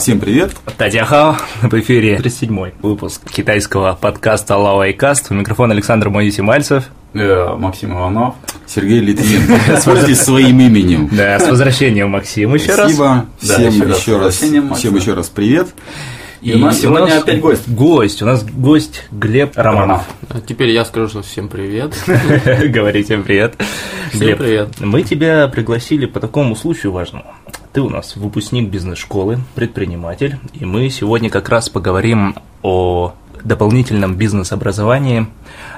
всем привет. Татьяхао, в эфире 37-й выпуск китайского подкаста Лауайкаст. У микрофона Александр Моисей Мальцев. Э, Максим Иванов. Сергей Литвин. Пользуйтесь своим именем. Да, с возвращением, Максим, еще раз. Спасибо. Да, Всем еще раз всем да. еще раз привет. И у нас сегодня опять гость. Гость. У нас гость Глеб Романов. А Теперь я скажу, что всем привет. Говорите привет. Всем Глеб, привет. Мы тебя пригласили по такому случаю важному. Ты у нас выпускник бизнес-школы, предприниматель, и мы сегодня как раз поговорим о дополнительном бизнес-образовании,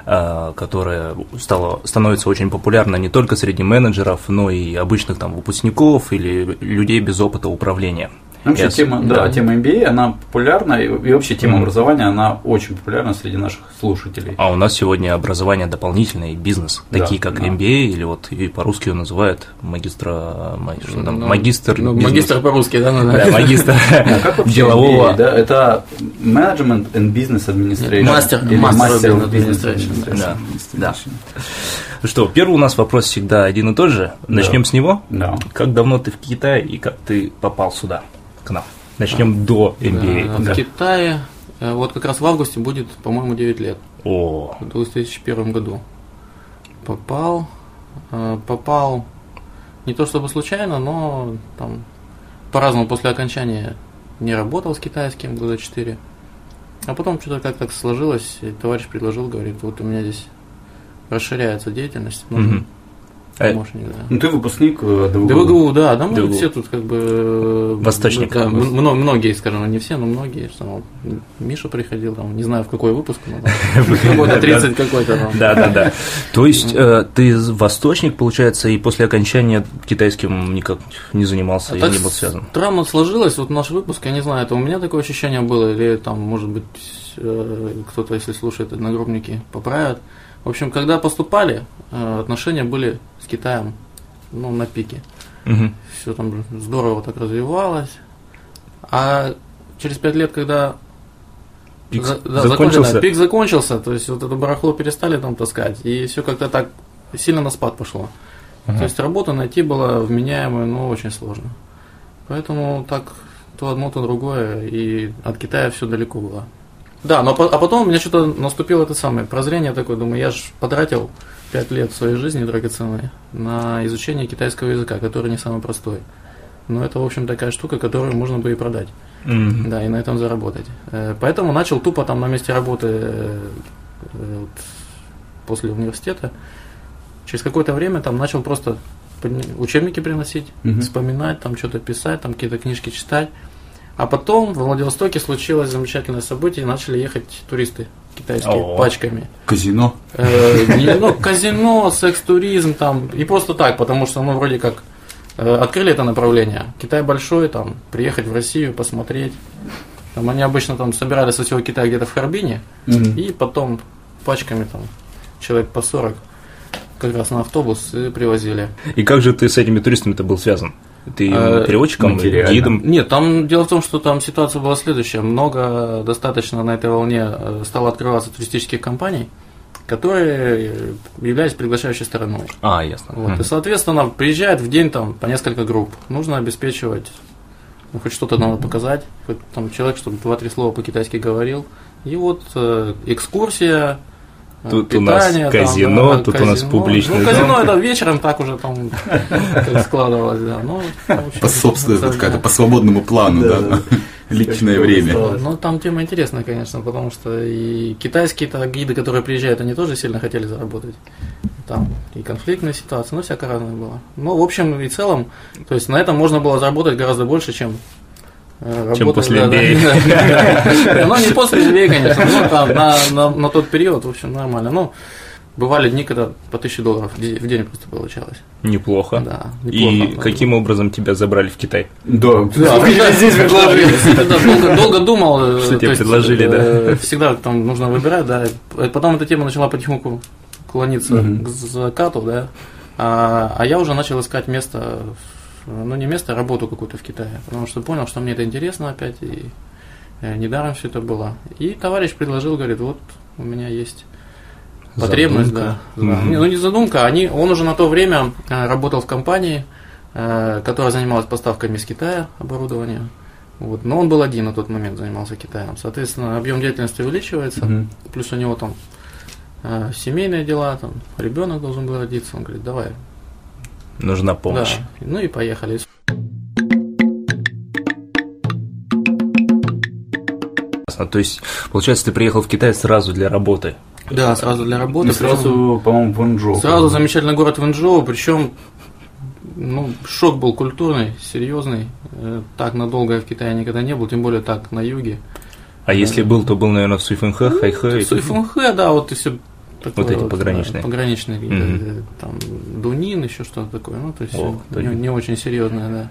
э, которое стало, становится очень популярно не только среди менеджеров, но и обычных там выпускников или людей без опыта управления. Вообще Я с- тема, да, тема MBA, она популярна, и, и вообще тема Мгм. образования, она очень популярна среди наших слушателей. А у нас сегодня образование дополнительное и бизнес, Да, такие как да. MBA, или вот и по-русски его называют магистра, ма- что там, Ну, магистр Ну, магистр по-русски, да? ну, Да, да. магистр А как вообще делового. MBA, да? Это Management and Business Administration. Мастер- Business Administration. Да, да. Что, первый у нас вопрос всегда один и тот же. Начнем с него. Да. Как давно ты в Китае и как ты попал сюда, к нам? Начнем до Э, MBA. В Китае э, вот как раз в августе будет, по-моему, 9 лет. О, В 2001 году. Попал, э, попал не то чтобы случайно, но там по-разному после окончания не работал с китайским года 4. А потом что-то как так сложилось, и товарищ предложил, говорит, вот у меня здесь расширяется деятельность, нужен Мгм. Э, помощник, да. Ну, ты выпускник э, ДВГУ. ДВГУ, да, да, мы ДВГУ. все тут как бы... Восточник. да, мно- многие, скажем, не все, но многие. Что, вот, Миша приходил, там, не знаю в какой выпуск, но какой-то 30 какой-то да, да, да. То есть э, ты восточник, получается, и после окончания китайским никак не занимался, А и не был связан. Странно сложилось, вот наш выпуск, я не знаю, это у меня такое ощущение было, или там, может быть, кто-то, если слушает, одногруппники поправят. В общем, когда поступали, э, отношения были с Китаем, ну, на пике. Мгм. все там здорово так развивалось. А через пять лет, когда Пик за- да, закончился? да, пик закончился, то есть вот это барахло перестали там таскать, и все как-то так сильно на спад пошло. То есть работу найти было вменяемую, но очень сложно. Поэтому так то одно, то другое, и от Китая все далеко было. Да, но а потом у меня что-то наступило это самое прозрение такое, думаю, я же потратил пять лет своей жизни драгоценной на изучение китайского языка, который не самый простой. Но это, в общем, такая штука, которую можно бы и продать. Мгм. Да, и на этом заработать. Э, Поэтому начал тупо там на месте работы э, вот, после университета. Через какое-то время там начал просто учебники приносить, Мгм. вспоминать, там что-то писать, там какие-то книжки читать. А потом во Владивостоке случилось замечательное событие, и начали ехать туристы китайские О. пачками. Казино. Э, не- ну, казино, секс-туризм там, и просто так, потому что, ну, вроде как, э, открыли это направление. Китай большой, там, приехать в Россию, посмотреть. Там они обычно там собирались со всего Китая где-то в Харбине, и потом пачками там, человек по 40, как раз на автобус и привозили. И как же ты с этими туристами-то был связан? Ты Э, переводчиком, материально. гидом? Нет, там дело в том, что там ситуация была следующая. Много достаточно на этой волне э, стало открываться туристических компаний, которые являлись приглашающей стороной. А, ясно. Вот, и, соответственно, приезжает в день там по несколько групп. Нужно обеспечивать, ну, хоть что-то надо показать, хоть там человек, чтобы два-три слова по-китайски говорил. И вот э, экскурсия, Тут у нас питание, казино, тут у нас публичный Ну, дом. казино это вечером так уже там складывалось, да. Ну, По собственному, это, какая-то да. по свободному плану, Да, да. да. Личное время. Ну, там тема интересная, конечно, потому что и китайские-то гиды, которые приезжают, они тоже сильно хотели заработать. Там и конфликтная ситуация, ну, всякое разное было. Ну, в общем и целом, то есть на этом можно было заработать гораздо больше, чем Чем после. MBA. Ну, не после MBA, конечно, но там на, тот период, в общем, нормально. Ну, бывали дни, когда по 1000 долларов в день просто получалось. Неплохо. Да, И неплохо. каким образом тебя забрали в Китай? Да, Да, здесь предложили. Долго, думал. э, Что тебе предложили, да? э, Всегда там нужно выбирать, да. Э, Потом эта тема начала потихоньку клониться к закату, да. А, а я уже начал искать место, в- ну не место, а работу какую-то в Китае. Потому что понял, что мне это интересно опять, и э, недаром все это было. И товарищ предложил, говорит, вот у меня есть потребность, Задумка. да. да. Не, Ну не задумка, они, он уже на то время э, работал в компании, э, которая занималась поставками из Китая оборудования. Вот. Но он был один на тот момент, занимался Китаем. Соответственно, объем деятельности увеличивается, Мгм. плюс у него там семейные дела, там ребенок должен был родиться. Он говорит, давай. Нужна помощь. Да. Ну и поехали. То есть, получается, ты приехал в Китай сразу для работы. Да, сразу для работы. И сразу, по-моему, в Ванчжоу. Сразу замечательный город Вэнчжоу, причем ну, шок был культурный, серьезный. Э, Так надолго я в Китае никогда не был, тем более так на юге. А если был, то был, наверное, в Суйфэнхэ, Хайхэ. Суйфунхэ, да, вот и все Вот эти пограничные. Пограничные, Мгм. э, там, Дунин, еще что-то такое. Ну, то есть О, всё не, не очень серьезное, да.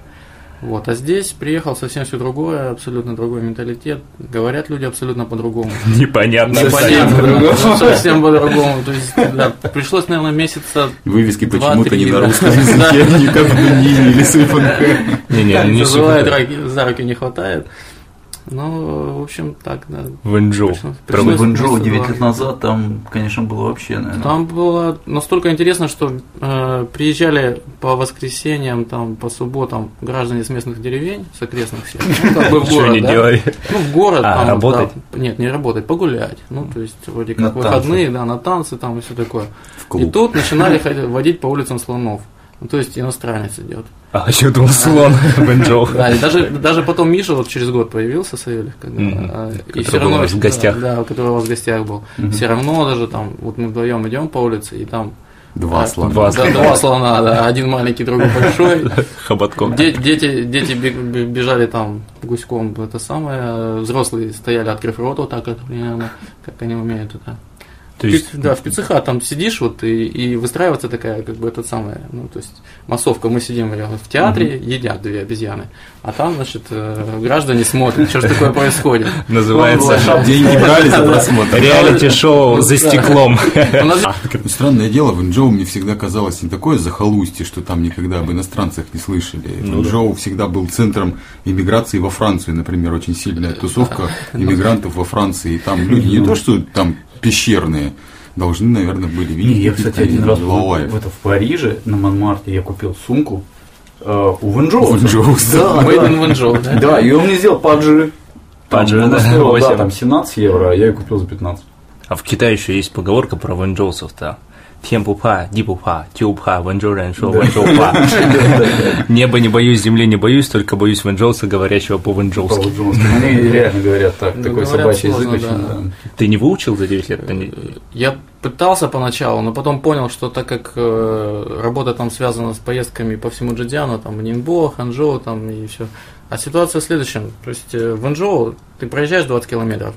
Вот, а здесь приехал совсем все другое, абсолютно другой менталитет. Говорят люди абсолютно по-другому. Непонятно. Непонятно, по-другому. совсем по-другому. То есть, да, пришлось, наверное, месяца Вывески почему-то не на да. русском языке, не как в Дунине или. Не-не, не Называют, за руки не хватает. Ну, в общем, так, да. Вэнчжоу. Пришлось- В пришлось Ванчжоу месяца 9 два. лет назад там, конечно, было вообще, наверное. Там было настолько интересно, что э, приезжали по воскресеньям, там, по субботам граждане с местных деревень, с окрестных всех, ну, как бы в город, они да. делали? Ну, в город. А, там, работать? да, нет, не работать, погулять. Ну, то есть, вроде На как выходные, да, на танцы там и все такое. И тут начинали водить по улицам слонов. Ну, то есть, иностранец идет. А, я думал, слон Вэнчжоу. Да, и даже, даже потом Миша вот через год появился, Савельев, когда, а, и все равно, у вас в гостях. Да, да, который у вас в гостях был. Все равно даже там, вот мы вдвоем идем по улице, и там Два а, слона. Два да, два слона, да, один маленький, другой большой. Хоботком. Де- Дети, дети бежали там гуськом, это самое, взрослые стояли, открыв рот, вот так как они умеют это. То есть, Пи- да, в пиццеха там сидишь вот и, и выстраивается такая, как бы, этот самое, ну, то есть, массовка, мы сидим в театре, едят две обезьяны, а там, значит, э, граждане смотрят, что же такое происходит. называется Деньги брали за просмотр. реалити-шоу «За стеклом». Ну, Странное дело, в Инжоу мне всегда казалось не такое захолустье, что там никогда об иностранцах не слышали. Ну да. Инжоу всегда был центром иммиграции во Францию, например, очень сильная тусовка иммигрантов во Франции. И там люди не то, что там пещерные, должны, наверное, были видеть. Не, я, кстати, один раз в, это, в Париже, на Монмарте, я купил сумку э, у Ванчжоу. В Инжоу, Да, да. in Вэнчжоу, да? Да, и он мне сделал паджи. Паджи, она да, там 17 евро, а я ее купил за 15. А в Китае еще есть поговорка про вэнчжоусов-то. 天不怕地不怕就怕温州人说温州话 Небо не боюсь, земли не боюсь, только боюсь вэнчжоуса, говорящего по-вэнчжоуски. По-ванчжоуски. Они реально говорят так, Ну, такой говорят собачий язык сложно, очень, да. да. Ты не выучил за 9 лет? Ты не- Я пытался поначалу, но потом понял, что так как э, работа там связана с поездками по всему Джидиану, там Нинбо, Ханчжоу там и все. А ситуация в следующем. То есть э, в Анчжоу ты проезжаешь 20 километров,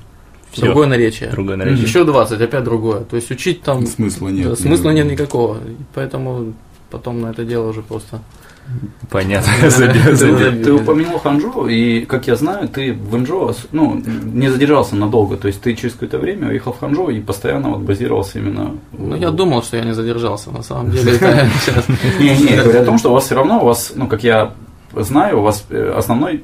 Всё. другое наречие. Другое наречие. Еще 20, опять другое. То есть учить там Смысла нет. да, смысла нет никакого. И Поэтому потом на это дело уже просто. Понятно. Ты упомянул Ханчжоу, и, как я знаю, ты в ос- ну, не задержался надолго. То есть ты через какое-то время уехал в Ханчжоу и постоянно вот базировался именно... в- Ну, я думал, что я не задержался. На самом деле. Не, не, говорю о том, что у вас все равно, у вас, ну, как я знаю, у вас э, основной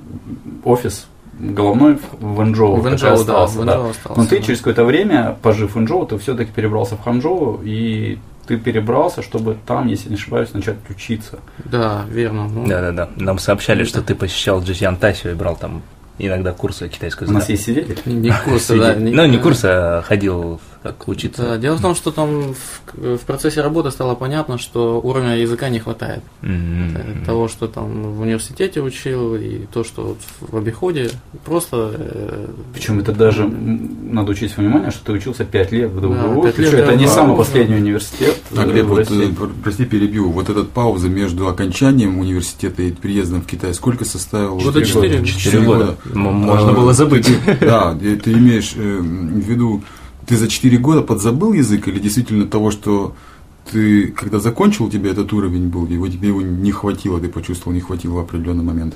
офис головной в Ванчжоу. В Вэнчжоу, да, остался, в Вэнчжоу остался, Но ты да. через какое-то время, пожив в Ванчжоу, ты все-таки перебрался в Ханчжоу, и ты перебрался, чтобы там, если не ошибаюсь, начать учиться. Да, верно. Ну, Да-да-да. Нам сообщали, что ты посещал Джизян Тасио и брал там иногда курсы китайского У нас языка. есть свидетель. Не, курсы, да. Ну, не курсы, а ходил как учиться. Да, дело в том, что там в, в процессе работы стало понятно, что уровня языка не хватает. Э, Того, что там в университете учил, и то, что вот в обиходе, просто... э, Причем это даже надо учесть внимание, что ты учился 5 лет в ДВГУ. пять лет это не ДВГУ, самый да. последний университет А, Глеб, вот, э, пр- прости, перебью. Вот этот пауза между окончанием университета и приездом в Китай сколько составило? Года четыре. Четыре года. М- Можно А, было забыть. Да, ты имеешь э, в виду, ты за 4 года подзабыл язык или действительно того, что ты, когда закончил, у тебя этот уровень был, его тебе его не хватило, ты почувствовал, не хватило в определенный момент?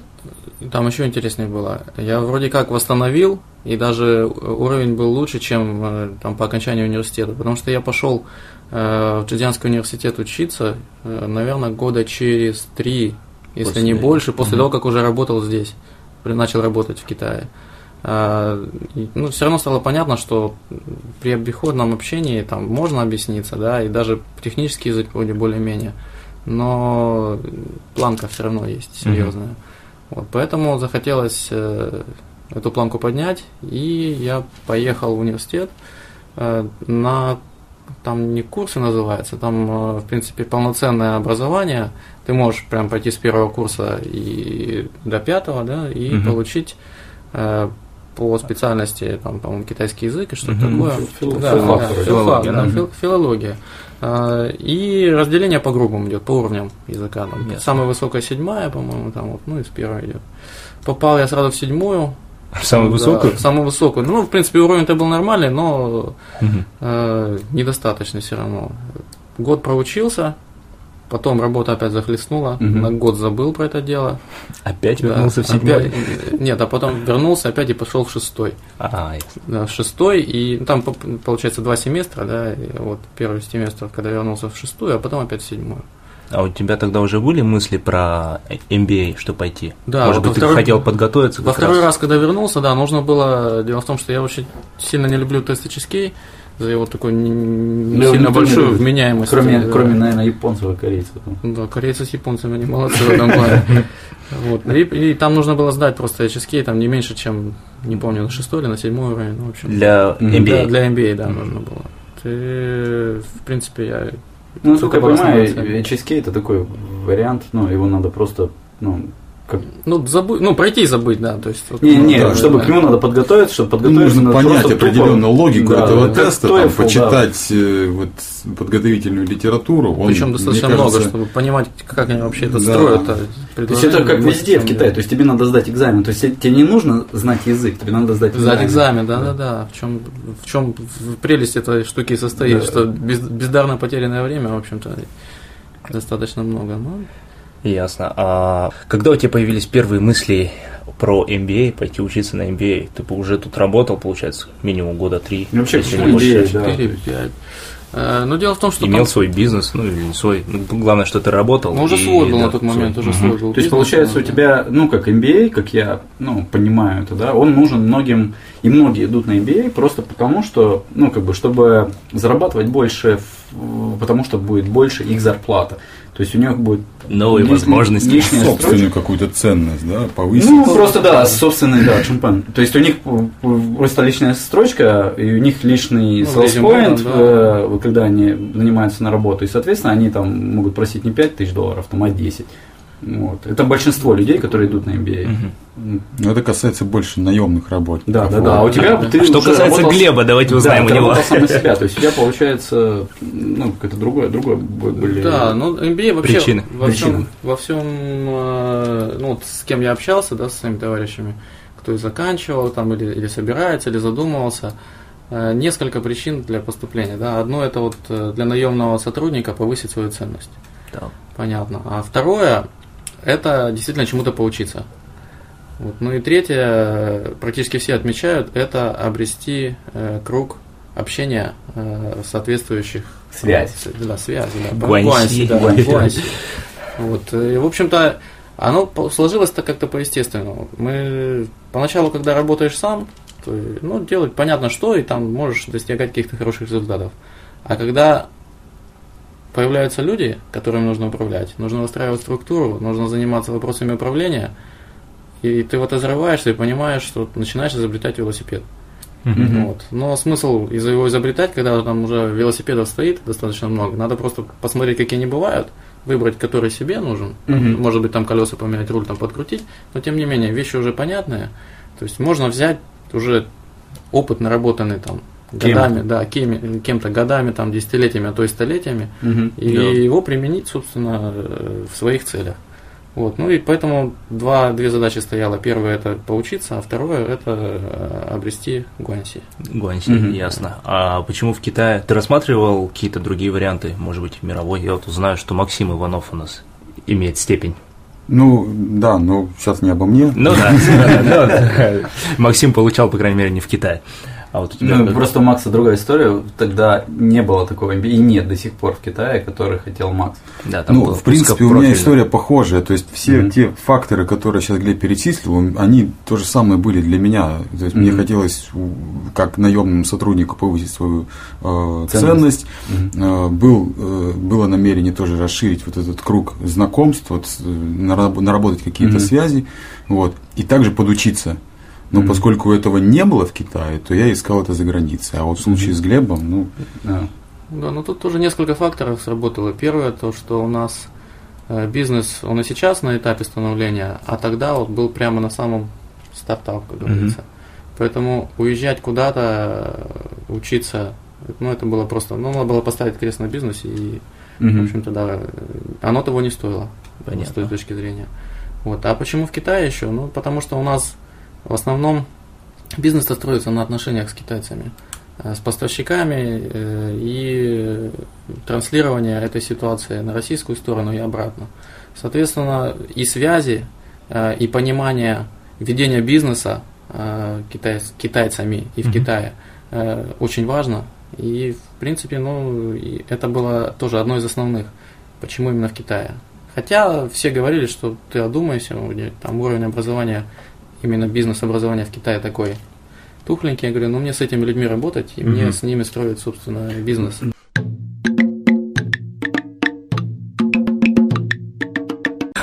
Там еще интереснее было. Я вроде как восстановил, и даже уровень был лучше, чем э, там по окончанию университета. Потому что я пошел э, в Джидианский университет учиться, э, наверное, года через три, если После- не больше, после того, как уже работал здесь, начал работать в Китае. И, ну, все равно стало понятно, что при обиходном общении там можно объясниться, да, и даже технический язык вроде более-менее. но планка все равно есть серьезная. Вот, поэтому захотелось э, эту планку поднять, и я поехал в университет э, на там не курсы называется, там, э, в принципе, полноценное образование. Ты можешь прям пойти с первого курса и до пятого, да, и Мгм. получить э, по специальности, там, по-моему, китайский язык и что-то Мгм. такое. Фил- Да, филфак да, вроде. филфак, Филология, да, да. фил- филология. А, И разделение по группам идет, по уровням языка. Там, Ясно. самая высокая седьмая, по-моему, там вот, ну и с первой идет. Попал я сразу в седьмую. Самую Да, высокую? самую высокую. Ну, в принципе, уровень-то был нормальный, но Мгм. э, недостаточно все равно. Год проучился, потом работа опять захлестнула, Мгм. на год забыл про это дело. Опять Да, вернулся в опять- седьмой? Нет, а потом вернулся опять и пошел в шестой. А. Да, в шестой, и ну, там получается два семестра, да, вот первый семестр, когда вернулся в шестую, а потом опять в седьмую. А у тебя тогда уже были мысли про MBA, что пойти? Да, Может вот быть, ты второй- хотел подготовиться Во второй раз, когда вернулся, да, нужно было. Дело в том, что я очень сильно не люблю тесты ческей за его такой не- Да, сильно не большую любит. вменяемость. Кроме, Да. кроме, наверное, японцев и корейцев. там. Да, корейцы с японцами они молодцы в этом плане. Вот. И, и там нужно было сдать просто HSK, там не меньше, чем, не помню, на шестой или на седьмой уровень. Ну, в общем, Для. MBA? Да, для MBA, да, нужно было. Ты, в принципе, я... Ну, насколько я понимаю, HSK это такой вариант, ну, его надо просто, ну, как... Ну, забыть, ну, пройти и забыть, да, то есть... вот, Не, ну, не, да, чтобы да. к нему надо подготовиться, чтобы подготовиться нужно понять просто тупо- определенную логику Да, этого как теста, TOEFL, там, да. почитать э, вот, подготовительную литературу. Он, Причем достаточно кажется, много, чтобы понимать, как они вообще это Да. строят. а То есть это как везде в Китае, то есть тебе надо сдать экзамен, то есть тебе не нужно знать язык, тебе надо сдать экзамен. Сдать экзамен, да, да, да. В чем, в чем прелесть этой штуки состоит, Да. что без, бездарно потерянное время, в общем-то, достаточно много. Ну, Ясно. А когда у тебя появились первые мысли про MBA, пойти учиться на MBA? Ты бы уже тут работал, получается, минимум года три. Ну, вообще, почему. MBA? Да. 4-5. Э, Но дело в том, что Имел там- свой бизнес, ну или не свой. Ну, главное, что ты работал. ну, уже свой был да, на тот момент, свой. уже свой был. То есть бизнес, получается да, у тебя, ну как MBA, как я ну, понимаю это, да, он нужен многим, и многие идут на MBA просто потому, что, ну как бы, чтобы зарабатывать больше, в- потому что будет больше их зарплата. То есть у них будет Новые лиш- возможности. лишняя собственную строчка. какую-то ценность, да, повысить. Ну, просто да, собственный, да, чемпион. То есть у них просто личная строчка, и у них лишний Ну, point, да. э, когда они занимаются на работу. И, соответственно, они там могут просить не 5 тысяч долларов, там, а 10. Вот. Это большинство людей, которые идут на MBA. М, Но это касается больше наемных работников. Да, да, да. А у тебя ты Что уже касается работал с- Глеба, давайте узнаем да, у него. сам на себя. То есть у тебя получается, ну, какое-то другое, другое б- были. Да, ну MBA вообще Причины. во всем, Причины. во всем, э, ну вот с кем я общался, да, со своими товарищами, кто и заканчивал там или, или собирается, или задумывался, э, несколько причин для поступления, да. Одно это вот э, для наемного сотрудника повысить свою ценность, Да. понятно. А второе это действительно чему-то поучиться. Вот. Ну и третье, э, практически все отмечают, это обрести э, круг общения э, соответствующих Связь. э, Да, связи, да. Гуаньси, да, гуаньси. Вот. И, в общем-то, оно по- сложилось-то как-то по-естественному. Мы поначалу, когда работаешь сам, то, ну, делать понятно что, и там можешь достигать каких-то хороших результатов. А когда появляются люди, которыми нужно управлять, нужно выстраивать структуру, нужно заниматься вопросами управления, и ты вот разрываешься и понимаешь, что начинаешь изобретать велосипед. Мгм. Вот. Но смысл из его изобретать, когда там уже велосипедов стоит достаточно много, надо просто посмотреть, какие они бывают, выбрать, который себе нужен, Мгм. может быть, там колеса поменять, руль там подкрутить, но тем не менее, вещи уже понятные, то есть можно взять уже опыт наработанный там Кем-то. годами, да, кем, кем-то годами, там, десятилетиями, а то и столетиями, Мгм. и Да. его применить, собственно, э, в своих целях. Вот. Ну и поэтому два, две задачи стояло. Первое это поучиться, а второе это э, обрести гуанси. Гуанси, Мгм. ясно. А почему в Китае? Ты рассматривал какие-то другие варианты, может быть, мировой? Я вот знаю, что Максим Иванов у нас имеет степень. Ну, да, но сейчас не обо мне. Ну да. Максим получал, по крайней мере, не в Китае. А вот у тебя Ну, как- просто у Макса другая история. Тогда не было такого и нет до сих пор в Китае, который хотел Макс. да, там ну, в принципе, у меня история похожая. То есть все Мгм. те факторы, которые сейчас Глеб перечислил, он- они то же самое были для меня. То есть мне Мгм. хотелось, как наемному сотруднику, повысить свою э, Ценность. ценность. Мгм. Э, был, э, было намерение тоже расширить вот этот круг знакомств, вот, э, нараб- наработать какие-то Мгм. связи, вот, и также подучиться. Но Мгм. поскольку этого не было в Китае, то я искал это за границей. А вот в случае Мгм. с Глебом, ну, Да. Да, ну тут тоже несколько факторов сработало. Первое, то, что у нас э, бизнес, он и сейчас на этапе становления, а тогда вот был прямо на самом стартап, как говорится. Поэтому уезжать куда-то, э, учиться, ну это было просто, ну надо было поставить крест на бизнесе и, в Мгм. общем-то, да, оно того не стоило, Понятно. с той точки зрения. Вот. А почему в Китае еще? Ну, потому что у нас в основном бизнес строится на отношениях с китайцами, э, с поставщиками э, и транслирование этой ситуации на российскую сторону и обратно. Соответственно, и связи, э, и понимание ведения бизнеса китай- с китайцами и в Мгм. Китае очень важно. И, в принципе, ну, это было тоже одно из основных. Почему именно в Китае? Хотя все говорили, что ты одумайся, там уровень образования, именно бизнес-образования в Китае такой тухленький. Я говорю, ну мне с этими людьми работать, и мне Мгм. с ними строить, собственно, бизнес.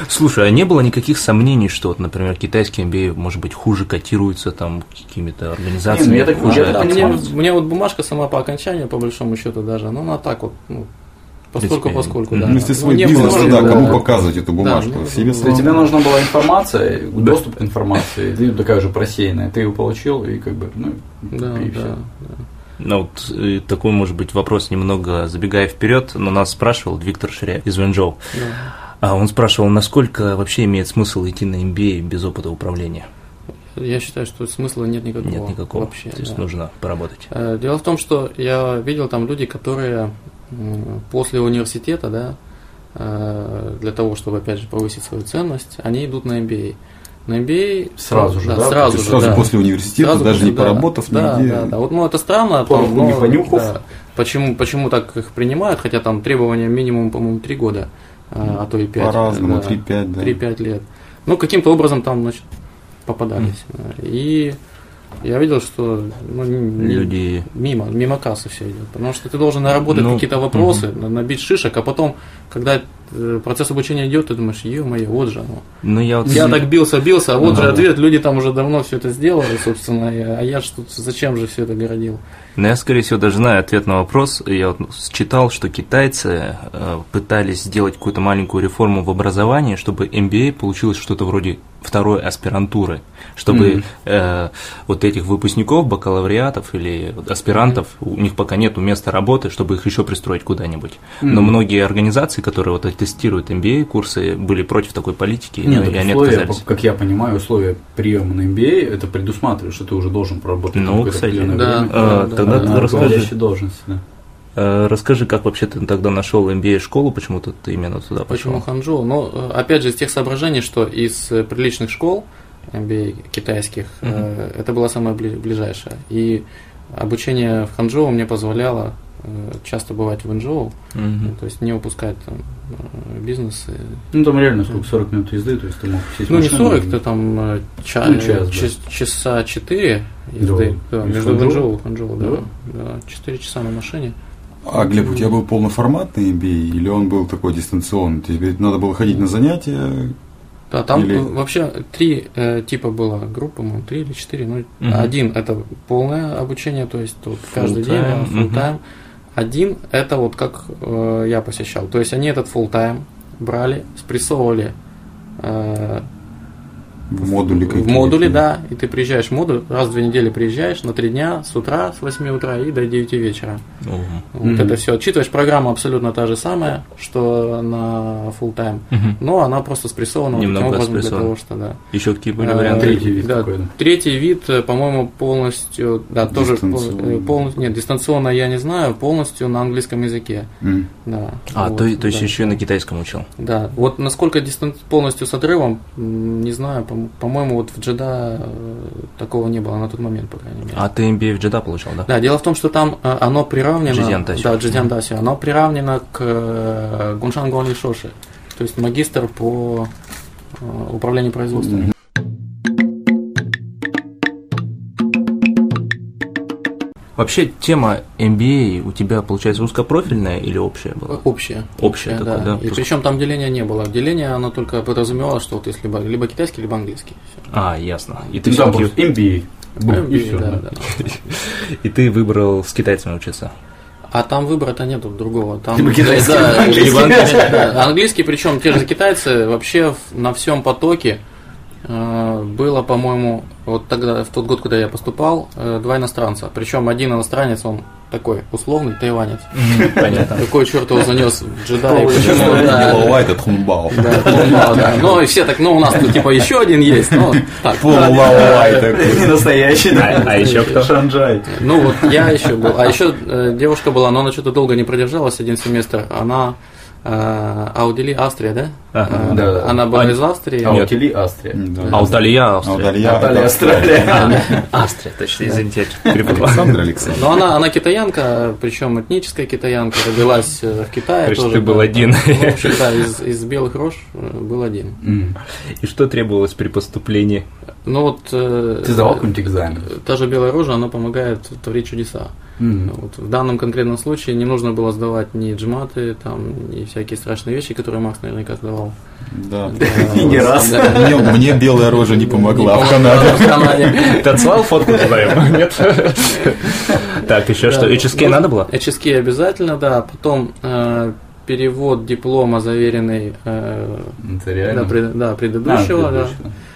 Слушай, а не было никаких сомнений, что, вот, например, китайский MBA, может быть, хуже котируется там какими-то организациями? Не, ну, я так- хуже я так мне, мне вот бумажка сама по окончанию, по большому счету даже, ну она так вот, ну, принципе, поскольку, мгм. да. ну, если Ну, свой не бизнес, было- да, да, кому да. показывать эту бумажку? ну, Себе ну, самому. тебе нужна была информация, доступ к информации, ты такая же просеянная, ты ее получил, и как бы, ну, Да, и да, всё. да. Ну, вот э, такой, может быть, вопрос немного забегая вперед, но нас спрашивал Виктор Ширя из Венчжоу. Да. А он спрашивал, насколько вообще имеет смысл идти на MBA без опыта управления? Я считаю, что смысла нет никакого. Нет никакого. Вообще, То есть да. нужно поработать. Э, Дело в том, что я видел там люди, которые после университета, да, э, для того, чтобы опять же повысить свою ценность, они идут на MBA. На MBA Сразу же, да? То сразу же, сразу да. после университета, Сразу даже после- не да. поработав да, нигде. Да, да. Вот, ну, это странно. Пороху там, но, не понюхав. да. Почему, почему так их принимают, хотя там требования минимум, по-моему, 3 года, а, а то и 5. По-разному, 3-5, да. 3-5 лет. Ну, каким-то образом там, значит, попадались. Да. И я видел, что ну, Люди мимо, мимо кассы все идет. Потому что ты должен наработать Ну, какие-то вопросы, на- набить шишек, а потом, когда процесс обучения идет, ты думаешь, ё-моё, вот же оно. Ну, я вот... Я так бился, бился, а вот же Ага. ответ, люди там уже давно все это сделали, собственно, а я тут зачем же все это городил? Ну, я, скорее всего, даже знаю ответ на вопрос. Я вот читал, что китайцы э, пытались сделать какую-то маленькую реформу в образовании, чтобы MBA получилось что-то вроде второй аспирантуры, чтобы Мгм. э, вот этих выпускников, бакалавриатов или аспирантов, у них пока нет места работы, чтобы их еще пристроить куда-нибудь. Но Мгм. многие организации, которые вот тестируют MBA-курсы, были против такой политики, Нет, ну, так и они условия, отказались. как я понимаю, условия приема на MBA это предусматривает, что ты уже должен проработать Ну, кстати, да. время. Да, тогда да, ты на расскажи, должности, да. расскажи, как вообще ты тогда нашел MBA-школу, почему-то ты именно туда пошел? Почему Ханчжоу? Ну, э, опять же, из тех соображений, что из э, приличных школ MBA китайских, э, это была самая бли- ближайшая. И обучение в Ханчжоу мне позволяло часто бывать в Инчжоу, Мгм. ну, то есть не упускать там э, бизнес. и- Ну там реально сколько, 40 минут езды, то есть ты мог сесть Ну, не машину 40, и- это там э, ча- Ну, час, да. час- часа 4 езды. Да. Да, между Ханчжоу? Ханчжоу, Ханчжоу, да. Да? да. 4 часа на машине. А, Глеб, у тебя был полноформатный MBA или он был такой дистанционный? Тебе надо было ходить на занятия? Да, там Или- э, вообще три э, типа было групп, по-моему, три или четыре. Ну, Мгм. один это полное обучение, то есть вот каждый день, Full-time, да, full time. Один это вот как э, я посещал. То есть они этот full time брали, спрессовывали э, В модуле в модуле, да, и ты приезжаешь в модуль, раз в две недели приезжаешь на три дня, с утра, с 8 утра и до 9 вечера. Мгм. Вот Мгм. это все отчитываешь. Программа абсолютно та же самая, что на full time, Мгм. но она просто спрессована вот таким Немного образом для спрессована. того, что да. Еще какие были А, варианты? Третий вид да, такой, да. Третий вид, э, по-моему, полностью, да, тоже Дистанционно. полностью, нет, дистанционно я не знаю, полностью на английском языке, М. да. А, Вот, то, то есть да. еще и на китайском учил. Да, вот насколько дистан... полностью с отрывом, не знаю, по-моему, по-моему, вот в Джеда э, такого не было на тот момент, по крайней мере. А ты MBA в Джеда получал, да? Да, дело в том, что там э, оно приравнено... Джидзян Дасю. Да, Джидзян Дасю. Оно приравнено к э, Гуншан Гонли Шоши. То есть магистр по управлению производством. Вообще тема MBA у тебя, получается, узкопрофильная или общая была? Общее. Общее такое, да. И причем там деления не было. Деление, оно только подразумевало, что вот если либо, либо китайский, либо английский. Всё. А, ясно. И ты Да, все-таки... MBA. Бум, и MBA, всё, да, да. да. И ты выбрал с китайцами учиться. А там выбора-то нету другого. Там, Либо китайский, да, либо английский. либо английский, да. Английский, причем те же китайцы вообще на всем потоке э, было, по-моему, вот тогда, в тот год, когда я поступал, э, два иностранца. Причем один иностранец, он такой условный тайванец. Понятно. Какой черт его занес в джедай. Да, да, да. Ну и все так, ну у нас тут типа еще один есть. Ну, так. Полулавай такой. Не настоящий, да. А- а еще кто? Шанджай. Ну вот я еще был. А еще э, девушка была, но она что-то долго не продержалась, один семестр. Она э, Аудели Австрия, да? Ага. Да, да. Она была А, из Австрии. А Нет. у Тили Австрия. Алталия, Австрия. Алталья. Наталья это- Австралия. Австрия, точно, извините. Александр Александр. Но она, она китаянка, причем этническая китаянка, родилась э, в Китае тоже. ты был да. один. Ну, В общем, да, из, из белых рож э, был один. И что требовалось при поступлении? Ну вот... э, Ты сдавал какой-нибудь экзамен? Та же белая рожа, она помогает творить чудеса. Вот в данном конкретном случае не нужно было сдавать ни джматы, там, ни всякие страшные вещи, которые Макс наверняка сдавал. Да. И не раз. Мне, мне белая рожа не помогла Не в Канаде. Ты отсылал фотку туда ему? Нет? Так, еще что? HSK надо было? HSK обязательно, да. Потом э, перевод диплома, заверенный э, да, А, предыдущего.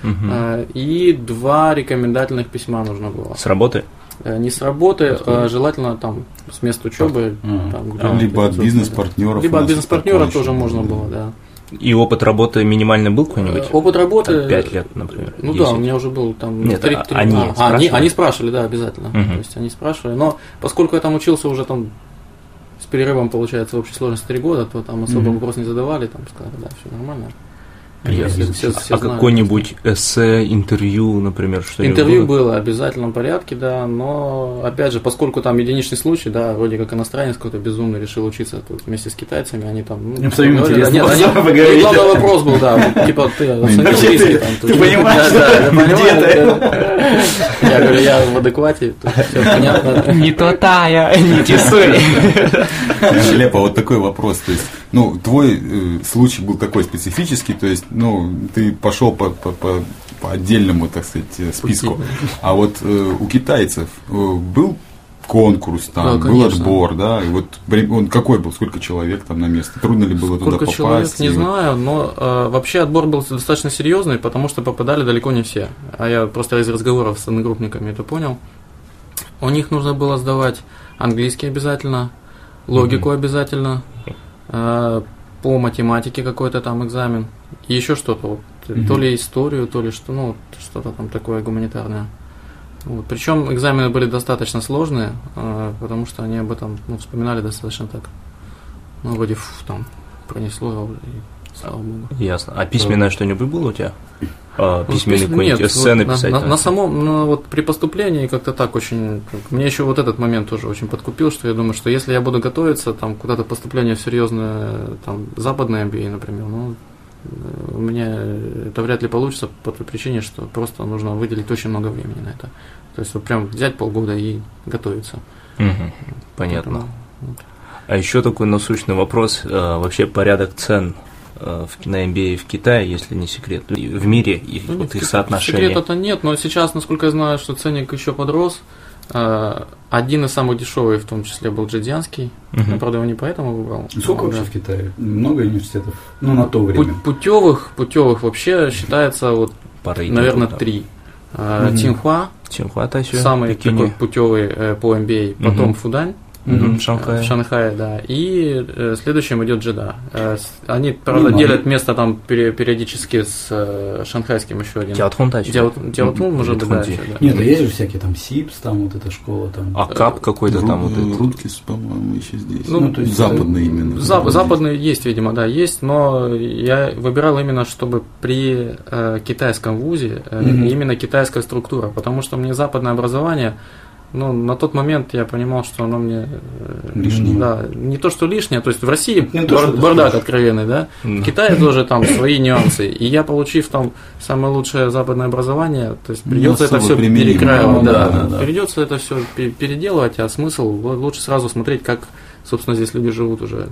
Мгм. Э, И два рекомендательных письма нужно было. С работы? Не с работы, а желательно там с места учебы. А, Либо от бизнес-партнеров. Либо от бизнес-партнера тоже можно было, да. И опыт работы минимальный был какой-нибудь? Опыт работы... Пять лет, например. Ну 10. да, у меня уже был там... Нет, три- а три- они а, они, спрашивали? они спрашивали, да, обязательно. Мгм. То есть они спрашивали. Но поскольку я там учился уже там с перерывом, получается, в общей сложности три года, то там особо Мгм. вопрос не задавали, там сказали, да, все нормально. Ясно. Все- все- все а какой-нибудь эссе, интервью, например, что-нибудь Интервью было? было в обязательном порядке, да, но опять же, поскольку там единичный случай, да, вроде как иностранец какой-то безумный решил учиться тут вместе с китайцами, они там... Ну, Им самим интересно нет, они- поговорить. Главный вопрос был, да, типа, ты английский ты- там, ты понимаешь, да, я где да. Я говорю, я в адеквате, все понятно. Не то тая, не тесуй. Лепа, вот такой вопрос. То есть, ну, твой э, случай был такой специфический, то есть, ну, ты пошел по, по, по, по отдельному, так сказать, э, списку. А вот э, у китайцев э, был конкурс, там, Да, был конечно. отбор, да, и вот он какой был, сколько человек там на место, трудно ли было туда Сколько попасть? человек, не И знаю, но э, вообще отбор был достаточно серьезный, потому что попадали далеко не все. А я просто из разговоров с одногруппниками это понял. У них нужно было сдавать английский обязательно, логику обязательно, э, по математике какой-то там экзамен, еще что-то. Вот, Мгм. То ли историю, то ли что, ну, что-то там такое гуманитарное. Вот. Причем экзамены были достаточно сложные, э, потому что они об этом ну, вспоминали достаточно так. Ну, вроде фу, там пронесло, и слава богу. Ясно. А письменное что-нибудь было у тебя? А, Ну, письменный письма- какой-нибудь нет, эссе вот написать? На, на- на самом, ну, вот при поступлении как-то так очень. Мне еще вот этот момент тоже очень подкупил, что я думаю, что если я буду готовиться там куда-то поступление в серьезное, там, западное MBA, например, ну, э, у меня это вряд ли получится по той причине, что просто нужно выделить очень много времени на это. То есть вот прям взять полгода и готовиться. Мгм. Понятно. Поэтому, вот. А еще такой насущный вопрос. э, Вообще порядок цен на MBA в Китае, если не секрет, и в мире, и Ну, вот нет, их соотношение. Секрета-то нет, но сейчас, насколько я знаю, что ценник еще подрос. Э, Один из самых дешевых, в том числе, был джедзянский. Мгм. Я, правда, его не поэтому выбрал. Сколько Да. вообще в Китае? Много университетов? Ну, на то время. Путевых, путевых вообще считается вот, По рейтингу, наверное, да. три. Э, Мгм. Цинхуа, Тинхуа Тайсю, самый Пекине. такой путевый э, по MBA, потом Мгм. Фудань, Мгм, в Шанхае. В Шанхае, да. И э, следующим идет Джеда. Э, они, правда, Ну, делят место там периодически с э, шанхайским еще один. Тяотхун Тачи. Дяот- Дяотун, может быть, да, еще, да. Нет, да есть же всякие там СИПС, там вот эта школа там. А кап какой-то там вот Ру- этот. Рудкис, по-моему, еще здесь. Ну, Ну, то есть западный это- именно. Зап- западный есть, видимо, да, есть, но я выбирал именно, чтобы при э, китайском вузе э, Мгм. именно китайская структура, потому что мне западное образование, ну, на тот момент я понимал, что оно мне э, Лишнее. Да, не то, что лишнее, то есть в России Не то, бар- что бардак ты откровенный, да, М. в Китае тоже там свои нюансы, и я, получив там самое лучшее западное образование, то есть придется это все перекраивать, да, да, да, да. придется это все переделывать, а смысл лучше сразу смотреть, как, собственно, здесь люди живут уже.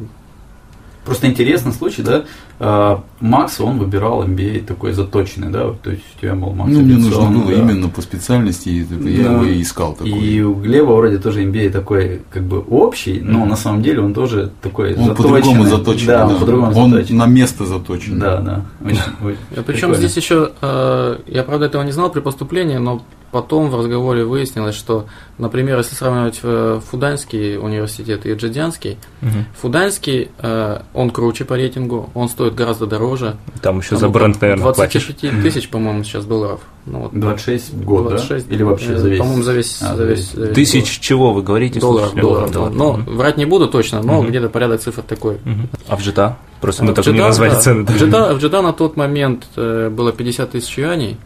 Просто интересный случай, да. э, Макс, он выбирал MBA такой заточенный, да, вот, то есть у тебя был Макс. Ну, мне нужно было да. именно по специальности, это я Да. его и искал такой. И у Глеба вроде тоже MBA такой, как бы общий, но на самом деле он тоже такой он заточенный. по-другому заточен. Да, он по-другому Он заточен. на место заточен. Да, да. Очень- очень Причем здесь еще, э, я правда этого не знал при поступлении, но потом в разговоре выяснилось, что, например, если сравнивать э, Фуданский университет и Джадянский, Мгм. Фуданский, э, он круче по рейтингу, он стоит гораздо дороже. Там еще Там за бренд, наверное, платишь. 25 тысяч, по-моему, сейчас долларов. Ну, вот, 26 в год, 26, да? Или вообще э, за весь? По-моему, за весь, А, за весь, за весь Тысяч чего вы говорите? год. долларов, слушателям? долларов, да. Но Мгм. врать не буду точно, но Мгм. где-то порядок цифр такой. Мгм. А в Джита? Просто мы В так не назвали да. цены. В Джида, в Джида на тот момент э, было 50 тысяч юаней,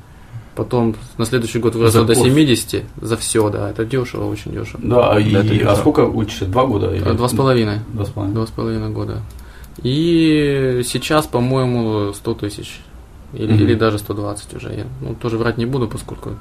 потом на следующий год выросло до курс. 70, за все, да, это дешево, очень дешево. Да, и, Да, это а сколько учишься? Два года? или- Два с половиной. Два с половиной. Два с половиной года. И сейчас, по-моему, 100 тысяч. Или, Мгм. или даже 120 уже. Я ну, тоже врать не буду, поскольку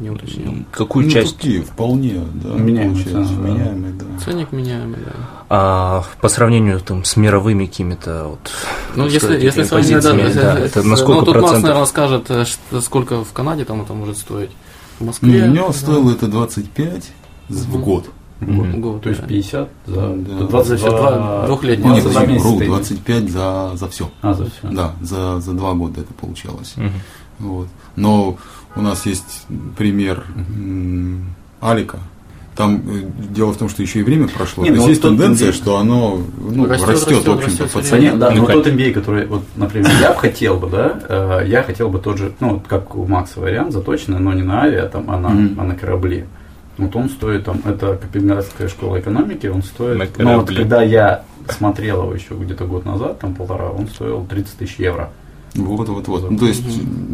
не уточнил. Какую Ну, часть такие, вполне, да, Меняемые получается, да. меняемые, да. Ценник меняемый, да. А, по сравнению там, с мировыми какими-то вот, Ну, если, если сравнить, да, да, если- это на сколько ну, тут Макс, процентов? наверное, скажет, э, что- сколько в Канаде там это может стоить. В Ну, Москве. у него да, стоило это 25 в Мгм. год. Год, То есть да. 50 за Да. то 22 За два- двухлетний. Ну, Ну, нет, за вру, ты- 25 за, за все. А, за все. Да, за, за два года это получалось. Мгм. Вот. Но у нас есть пример Алика. Там э, дело в том, что еще и время прошло. Не, То ну есть вот есть тенденция, MBA. что оно ну, Растет, растет, растет, в общем-то, растет по всё цене. Понятно, да, Ну, но как- тот MBA, который, вот, например, я бы хотел бы, да, э, я хотел бы тот же, ну, вот как у Макса вариант, заточенный, но не на авиа, там, а на, Мгм. а на корабли. Вот он стоит, там, это Копенгагская школа экономики, он стоит, На ну, вот когда я смотрел его еще где-то год назад, там, полтора, он стоил 30 тысяч евро. Вот, вот, вот. Ну, то есть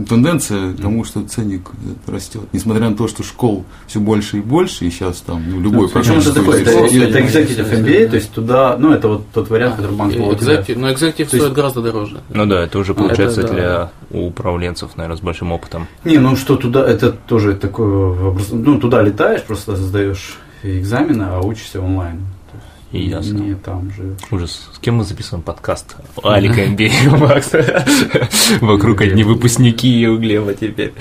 тенденция к тому, что ценник э, растет. Несмотря на то, что школ все больше и больше, и сейчас там ну, любой Причем программ это стоит такой, это, 200 это евро. executive MBA, то есть туда, ну, это вот тот вариант, который банк получил. экзектив- Но экзектив То есть- стоит гораздо дороже. Ну да, это уже Это получается да. для управленцев, наверное, с большим опытом. Не, ну что туда, это тоже такое, образ- ну туда летаешь, просто сдаешь экзамены, а учишься онлайн. И ясно. Не там же. Ужас. С кем мы записываем подкаст? Алика МБ и Макс. Вокруг одни выпускники Глеба теперь.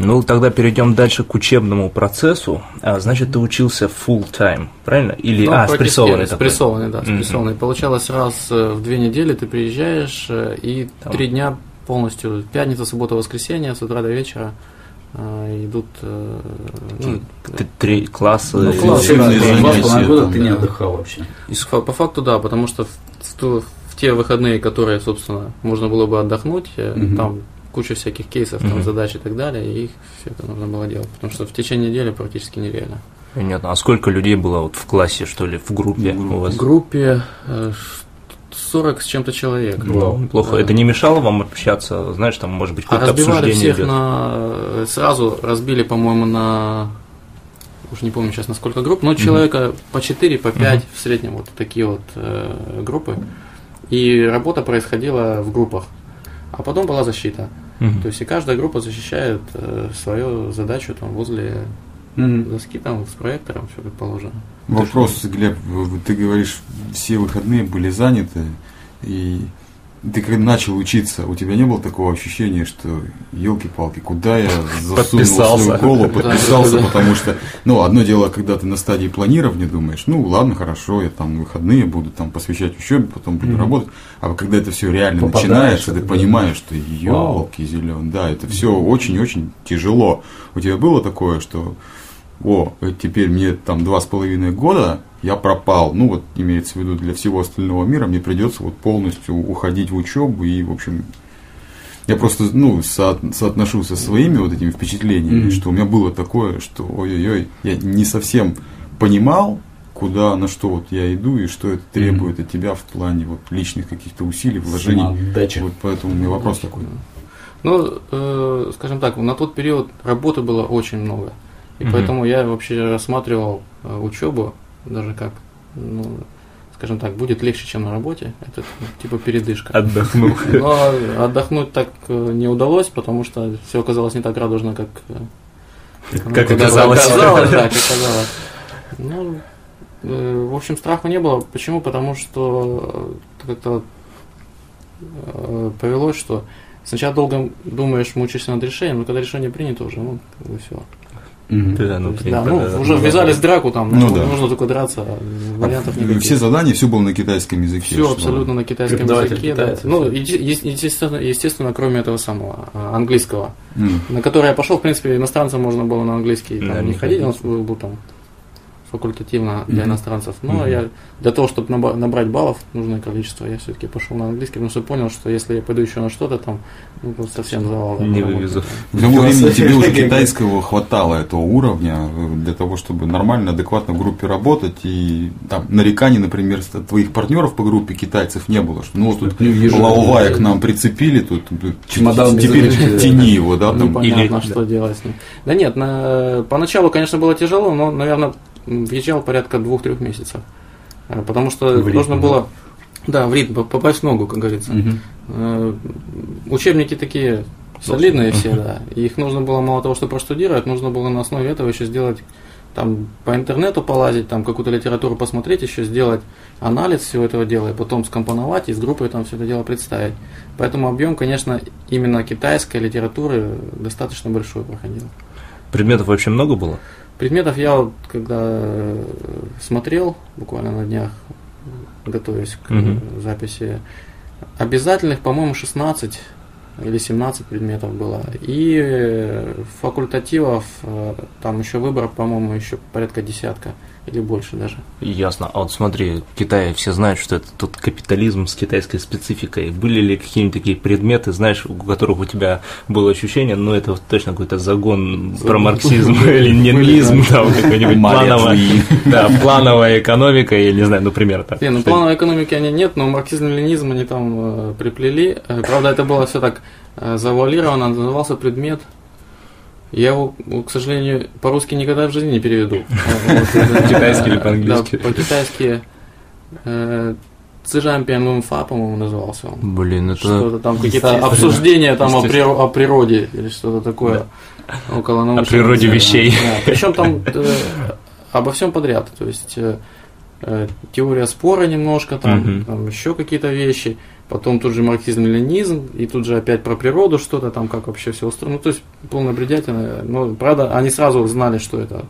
Ну, тогда перейдем дальше к учебному процессу. А, значит, ты учился full time, правильно? Или, Ну, а, спрессованный такой. Спрессованный, да, спрессованный. Получалось раз э, в две недели ты приезжаешь, э, и Там. три дня полностью, пятница, суббота, воскресенье, с утра до вечера идут... э, ну, Т- Три класса. Ну, э, класс, Учебные Два с занятия половиной года ты не да. отдыхал вообще. и по факту, да, потому что в, в в те выходные, которые, собственно, можно было бы отдохнуть, Мгм. там куча всяких кейсов, там, Мгм. задач и так далее, и их все это нужно было делать, потому что в течение недели практически нереально. Понятно. А сколько людей было вот в классе, что ли, в группе В группе. у вас? В группе э, 40 с чем-то человек. Ну, неплохо. Да. Это не мешало вам общаться? Знаешь, там, может быть, А какое-то разбивали обсуждение всех идет? на... э, Сразу разбили, по-моему, на... Уж не помню сейчас на сколько групп, но человека по 4, по 5 в среднем вот такие вот э, группы. И работа происходила в группах. А потом была защита. Мгм. То есть и каждая группа защищает э, свою задачу там возле доски там с проектором, все как положено. Вопрос, Глеб, в- в- ты говоришь, все выходные были заняты, и ты когда начал учиться, у тебя не было такого ощущения, что елки-палки, куда я засунул свою голову, подписался, потому что, ну, одно дело, когда ты на стадии планирования думаешь, ну, ладно, хорошо, я там выходные буду там посвящать учебе, потом буду работать, а когда это все реально Попадаешь, начинаешь, и ты да. понимаешь, что елки зеленые, да, это все очень-очень тяжело. У тебя было такое, что о, э, теперь мне там два с половиной года, я пропал. Ну, вот имеется в виду для всего остального мира, мне придется вот полностью уходить в учебу и, в общем, я просто, ну, со- соотношу со своими вот этими впечатлениями, Мгм. что у меня было такое, что ой-ой-ой, я не совсем понимал, куда, на что вот я иду и что это требует от тебя в плане вот личных каких-то усилий, вложений. Самоотдача. Вот поэтому у меня вопрос такой. Ну, э, скажем так, на тот период работы было очень много. И Мгм. поэтому я вообще рассматривал э, учебу даже как, ну, скажем так, будет легче, чем на работе. Это ну, типа передышка. Отдохнул. Но отдохнуть так э, не удалось, потому что все оказалось не так радужно, как, э, Как когда- оказалось. оказалось, да, как оказалось. Ну, э, в общем, страха не было. Почему? Потому что как-то э, повелось, что сначала долго думаешь, мучаешься над решением, но когда решение принято уже, ну, как бы все. Да, ну, да, ну, да, уже да. ввязались в драку, там, Ну ну, да. нужно только драться, а вариантов никаких. Все задания, все было на китайском языке. Все абсолютно на китайском Преподаватель языке. да. Ну, естественно, естественно, кроме этого самого а, английского, М. на который я пошел, в принципе, иностранцам можно было на английский там, Да, не ходить, он был там факультативно для Мгм. иностранцев. Но Мгм. я для того, чтобы набрать баллов нужное количество, я все-таки пошел на английский, потому что понял, что если я пойду еще на что-то там, ну, совсем завал. Не вывезу. К тому времени тебе уже китайского хватало этого уровня э, для того, чтобы нормально, адекватно в группе работать. И там нареканий, например, твоих партнеров по группе китайцев не было. Что, ну вот тут вижу. Лаовая к нам прицепили, тут Чемодан теперь тяни его, да, там. Непонятно, что делать с ним. Да нет, на, поначалу, конечно, было тяжело, но, наверное, въезжал порядка двух-трех месяцев. Э, Потому что В ритм, нужно да. было, да, в ритм, по- попасть в ногу, как говорится. Э, Учебники такие солидные все, да. И их нужно было мало того, что проштудировать, нужно было на основе этого еще сделать там по интернету полазить, там какую-то литературу посмотреть, еще сделать анализ всего этого дела, и потом скомпоновать и с группой там все это дело представить. Поэтому объем, конечно, именно китайской литературы достаточно большой проходил. Предметов вообще много было? Предметов я вот, когда э, смотрел, буквально на днях, готовясь к э, записи, обязательных, по-моему, 16 или 17 предметов было. И факультативов, э, там еще выборов, по-моему, еще порядка десятка или больше даже. Ясно. А вот смотри, в Китае все знают, что это тут капитализм с китайской спецификой. Были ли какие-нибудь такие предметы, знаешь, у которых у тебя было ощущение, ну это точно какой-то загон про марксизм или ленинизм, там какой-нибудь плановая, да, плановая экономика, я не знаю, например, так. Не, ну плановой экономики они нет, но марксизм-ленинизм они там э, приплели. Э, правда, это было все так э, завуалировано, назывался предмет. Я его, к сожалению, по-русски никогда в жизни не переведу. Э, э, По-китайски или по-английски? Да, по-китайски. э, Цзэжан Лунфа, по-моему, назывался он. Блин, это... Что-то там какие-то обсуждения там о, приро- о природе или что-то такое. Около. О природе вещей. Да, Причем там э, обо всем подряд. То есть э, теория спора немножко, там, Мгм. там еще какие-то вещи. Потом тут же марксизм-ленинизм, и тут же опять про природу что-то там, как вообще все устроено. Ну, то есть полная бредятина. Но, правда, они сразу знали, что это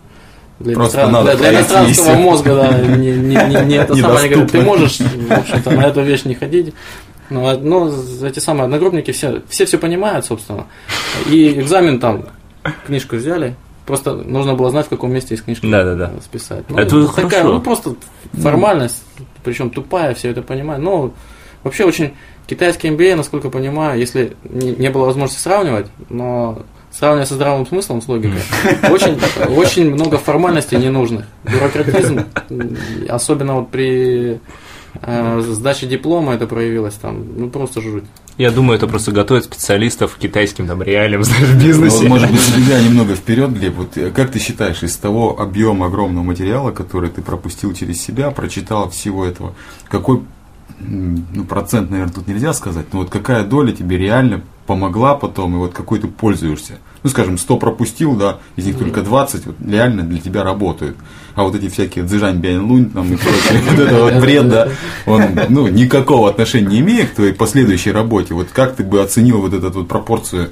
для, Просто иностран- надо для, для пройтись. иностранского мозга, да, не, не, не, не это самое. Они говорят, ты можешь, в общем-то, на эту вещь не ходить. Ну, а- но эти самые одногруппники все, все все понимают, собственно. И экзамен там, книжку взяли, просто нужно было знать, в каком месте из книжки Да-да-да. э, списать. Это такая, хорошо. ну, просто формальность, причем тупая, все это понимают. Но вообще очень китайский MBA, насколько понимаю, если не, не было возможности сравнивать, но сравнивая со здравым смыслом, с логикой, очень, очень много формальностей ненужных. Бюрократизм, особенно вот при э, сдаче диплома это проявилось там, ну просто жуть. Я думаю, это просто готовит специалистов к китайским там реалиям, знаешь, в Ну, бизнесе. может быть, забегая немного вперед, Глеб, вот э, как ты считаешь, из того объема огромного материала, который ты пропустил через себя, прочитал всего этого, какой ну, процент, наверное, тут нельзя сказать, но вот какая доля тебе реально помогла потом, и вот какой ты пользуешься? Ну, скажем, 100 пропустил, да, из них только 20 вот, реально для тебя работают. А вот эти всякие дзижань бянь лунь там и прочее, вот это вот бред, да, он, ну, никакого отношения не имеет к твоей последующей работе. Вот как ты бы оценил вот эту вот пропорцию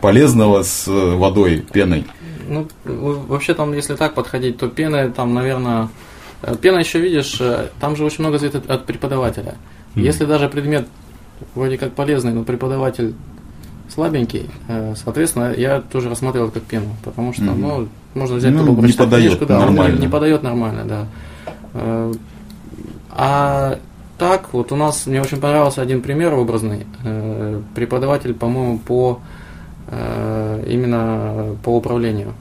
полезного с э, водой, пеной? Ну, вообще там, если так подходить, то пена там, наверное, э, пена еще видишь, э, там же очень много зависит от преподавателя. Mm-hmm. Если даже предмет вроде как полезный, но преподаватель слабенький, соответственно, я тоже рассматривал как пену, потому что, mm-hmm. ну, можно взять ну, не подает книжку, да, нормально. Он не, подает нормально, да. А так, вот у нас, мне очень понравился один пример образный. Преподаватель, по-моему, по Э, именно по управлению.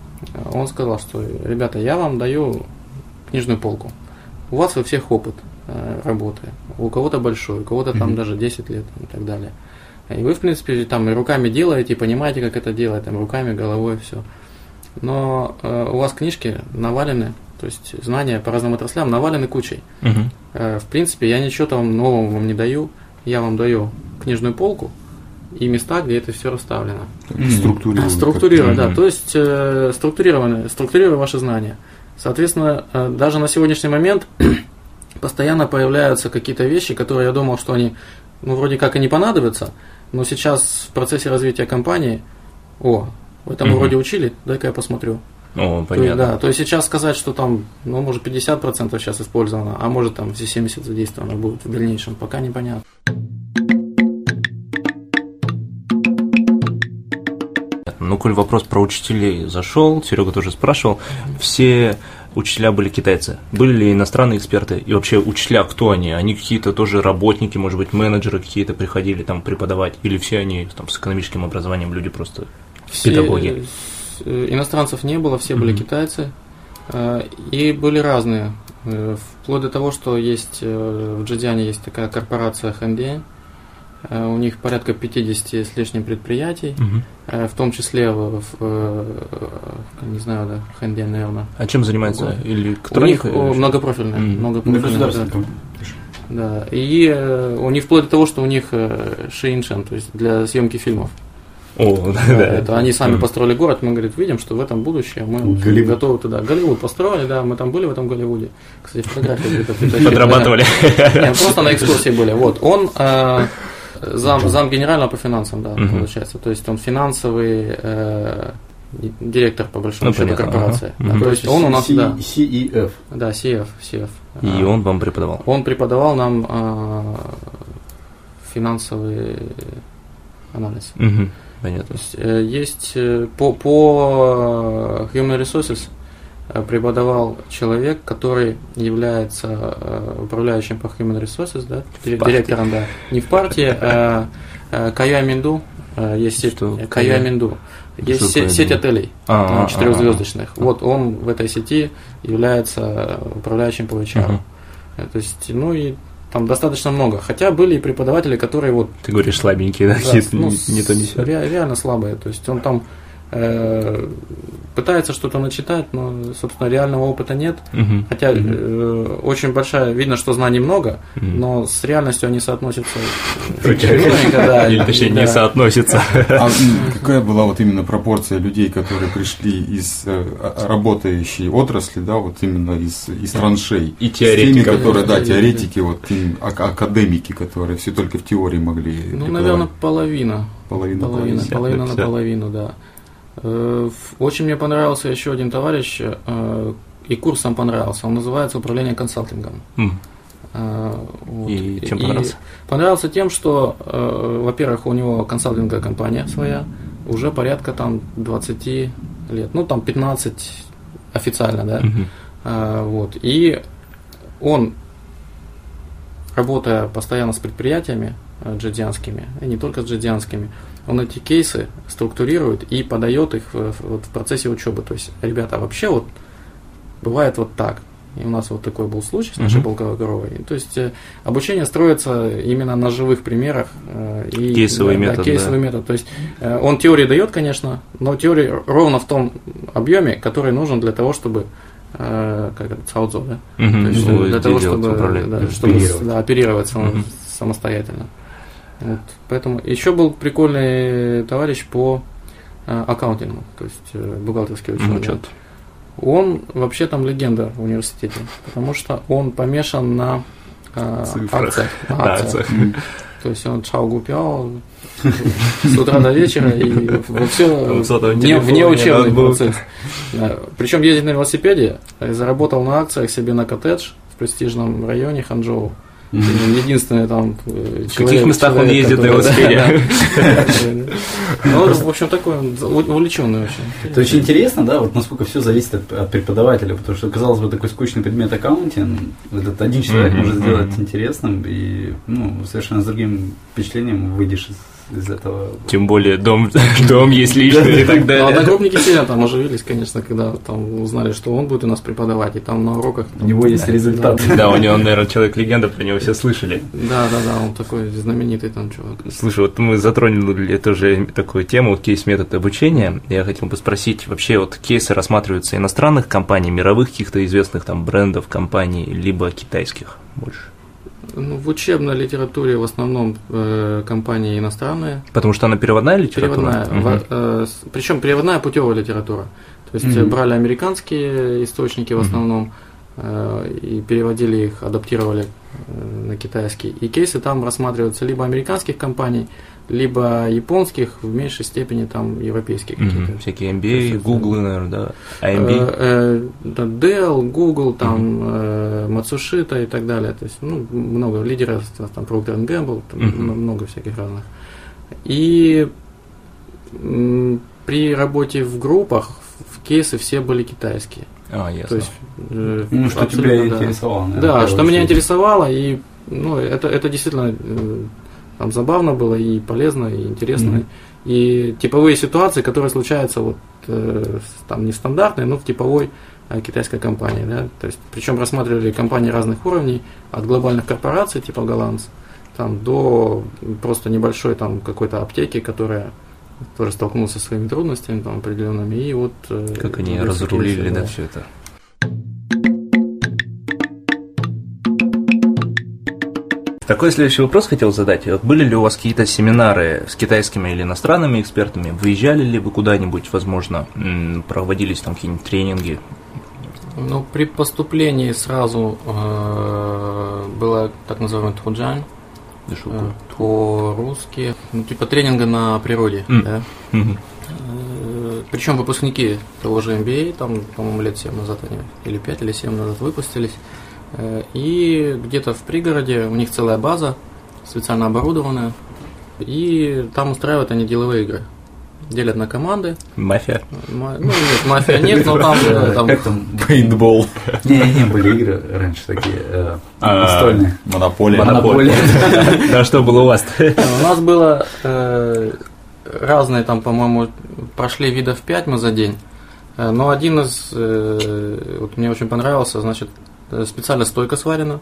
Он сказал, что, ребята, я вам даю книжную полку. У вас у всех опыт э, работы. У кого-то большой, у кого-то там mm-hmm. даже 10 лет и так далее. И вы, в принципе, там и руками делаете, понимаете, как это делать, там руками, головой, все. Но э, у вас книжки навалены, то есть знания по разным отраслям навалены кучей. Угу. Э, в принципе, я ничего там нового вам не даю. Я вам даю книжную полку, и места, где это все расставлено. Структурировано. Структурировано, да. То есть э, структурировано, структурируя ваши знания. Соответственно, э, даже на сегодняшний момент постоянно появляются какие-то вещи, которые я думал, что они, ну, вроде как и не понадобятся, но сейчас в процессе развития компании, о, в этом угу. вроде учили, дай-ка я посмотрю. О, понятно. То есть, да, то есть сейчас сказать, что там, ну, может, 50% сейчас использовано, а может, там все 70% задействовано будет в дальнейшем, пока непонятно. Ну, коль вопрос про учителей зашел, Серега тоже спрашивал, все учителя были китайцы. Были ли иностранные эксперты? И вообще учителя, кто они? Они какие-то тоже работники, может быть, менеджеры какие-то приходили там преподавать? Или все они там с экономическим образованием люди просто все, педагоги? Э, иностранцев не было, все mm-hmm. были китайцы. Э, и были разные. Э, вплоть до того, что есть в Джидиане есть такая корпорация Хэндиэн, Э, у них порядка 50 с лишним предприятий, угу. в том числе в, в э, не знаю, да, Хэнде, наверное. А чем занимается? Или кто У них многопрофильная. Mm. многопрофильная да. да. И у них вплоть до того, что у них Шииншен, то есть для съемки фильмов. О, да, да. Это они сами построили город, мы, говорит, видим, что в этом будущее мы Голливуд. готовы туда. Голливуд построили, да, мы там были в этом Голливуде. Кстати, фотографии где-то. Подрабатывали. Просто на экскурсии были. Вот, он Зам, зам генерального по финансам, да, угу. получается. То есть он финансовый э, директор, по большому ну, счету, понятно, корпорации. Ага. Да, угу. То есть он у нас, C, да. CEF. Да, CF, CF. И а, он вам преподавал? Он преподавал нам а, финансовый анализ. Угу. Понятно. То есть, э, есть э, по, по Human Resources Э, преподавал человек, который является э, управляющим по Human Resources, да, директором, да, не в партии, а э, Кая Минду, есть сеть Кая Минду. Есть сеть, сеть отелей а, четырехзвездочных. А, а, вот он в этой сети является управляющим по HR. То есть, ну и там достаточно много. Хотя были и преподаватели, которые вот. Ты говоришь слабенькие, да? да ну, не то не ре, Реально слабые. То есть он там Э, пытается что-то начитать, но, собственно, реального опыта нет. Угу. Хотя угу. Э, очень большая, видно, что знаний много, угу. но с реальностью они соотносятся. Или точнее не соотносятся. А какая была вот именно пропорция людей, которые пришли из э, работающей отрасли, да, вот именно из, из траншей? И теоретики. которые, да, теоретики, вот академики, которые все только в теории могли. Ну, наверное, половина. Половина, половина, половина на половину, да. Э, очень мне понравился еще один товарищ, э, и курс сам понравился. Он называется «Управление консалтингом». Mm. Вот. И чем понравился? И понравился тем, что, во-первых, у него консалтинговая компания своя, уже порядка там 20 лет, ну там 15 официально, да. Mm-hmm. Вот. И он, работая постоянно с предприятиями джедианскими, и не только с джедианскими, он эти кейсы структурирует и подает их в, вот, в процессе учебы. То есть, ребята, вообще вот бывает вот так. И у нас вот такой был случай с нашей uh-huh. полковой коровой. То есть э, обучение строится именно на живых примерах. Э, и, кейсовый да, метод. Да, кейсовый да. метод. То есть э, он теории дает, конечно, но теории ровно в том объеме, который нужен для того, чтобы как это, саудзо, да? Uh-huh. То есть, ну, для того, чтобы, да, чтобы оперировать, да, оперировать uh-huh. самостоятельно. Вот, поэтому еще был прикольный товарищ по э, аккаунтингу, то есть э, бухгалтерский учет. Учет. Он вообще там легенда в университете, потому что он помешан на э, Цифрах. акциях. на акциях. То есть он чау гупял с утра до вечера и все вне, ноутбук. процесс. Причем ездить на велосипеде, заработал на акциях себе на коттедж в престижном районе Ханчжоу. Единственный там э, В каких местах он ездит на велосипеде? Ну, в общем, такой он увлеченный очень. Это очень интересно, да, вот насколько все зависит от, от преподавателя, потому что, казалось бы, такой скучный предмет аккаунтинг, этот один человек может сделать интересным, и ну, совершенно с другим впечатлением выйдешь из, из этого. Тем более дом, дом есть личный и так далее. одногруппники сильно там оживились, конечно, когда там узнали, что он будет у нас преподавать, и там на уроках... У него есть результат. Да, у него, наверное, человек-легенда, про него все слышали. Да, да, да, он такой знаменитый там чувак. Слушай, вот мы затронули тоже такую тему, кейс-метод обучения. Я хотел бы спросить, вообще вот кейсы рассматриваются иностранных компаний, мировых каких-то известных там брендов, компаний, либо китайских больше? Ну, в учебной литературе в основном э, компании иностранные. Потому что она переводная литература? Переводная. Во- э, причем переводная путевая литература. То есть Мгм. брали американские источники в основном э, и переводили их, адаптировали э, на китайский. И кейсы там рассматриваются либо американских компаний, либо японских, в меньшей степени там европейских Мгм. какие-то. Всякие MBA, Google, наверное, да, AMB. Э, э, да, Dell, Google, там, э, Matsushita и так далее. То есть, ну, много лидеров, там, Procter Gamble, там, м- много всяких разных. И м, при работе в группах в кейсы все были китайские. А, ясно. То есть, э, Ну, что тебя да. интересовало, наверное, Да, что меня интересовало, и ну, это, это действительно э, там забавно было, и полезно, и интересно. Мгм. И типовые ситуации, которые случаются вот э, там нестандартные, но в типовой э, китайской компании. Да? То есть, причем рассматривали компании разных уровней, от глобальных корпораций типа Голландс, там, до просто небольшой там какой-то аптеки, которая тоже столкнулась со своими трудностями там, определенными. И вот, э, Как они разрулили, да, все это. Такой следующий вопрос хотел задать. Вот были ли у вас какие-то семинары с китайскими или иностранными экспертами? Выезжали ли вы куда-нибудь, возможно, проводились там какие-нибудь тренинги? Ну, при поступлении сразу э, было так называемый что э, по-русски, ну, типа тренинга на природе, М. да. Мгм. Э, Причем выпускники того же MBA, там, по-моему, лет 7 назад они, или 5, или 7 назад выпустились. Э, И где-то в пригороде у них целая база, специально оборудованная. И там устраивают они деловые игры. Делят на команды. Мафия. Ма- Ну, нет, мафия нет, но там, э, там Как там? Пейнтбол. Не, не, были игры раньше такие э, А, настольные. Монополия. Монополия. Да что было у вас У нас было э, разные, там, по-моему, прошли видов 5 мы за день. Э, Но один из, э, вот мне очень понравился, значит, э, специально стойка сварена,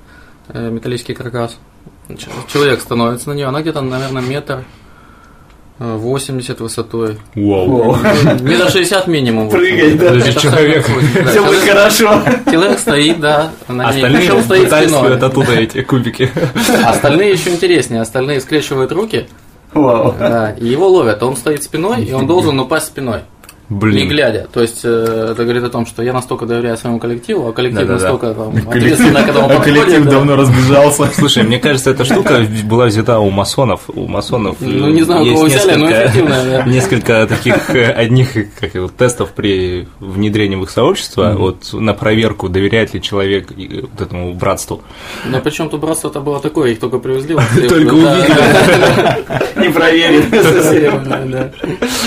э, металлический каркас. Человек становится на нее, она где-то, наверное, метр э, 80 высотой. Вау. Метр 60 минимум. Прыгать, да. Это Это человек. да, Все будет хорошо. Человек стоит, да, на. Остальные стоит спиной. оттуда эти кубики. Остальные еще интереснее. Остальные скрещивают руки, Вау. да, и его ловят. Он стоит спиной, и он должен упасть спиной. Не Блин. глядя. То есть э, это говорит о том, что я настолько доверяю своему коллективу, а коллектив Да-да-да. настолько там, ответственно, когда он А подходит. коллектив да. давно разбежался. Слушай, мне кажется, эта штука была взята у масонов. У масонов Ну, не знаю, у есть кого взяли, но да. Несколько таких э, одних как его, тестов при внедрении в их сообщество. Вот на проверку, доверяет ли человек вот этому братству. Но причем тут братство это было такое, их только привезли. Только да, Не проверен. да,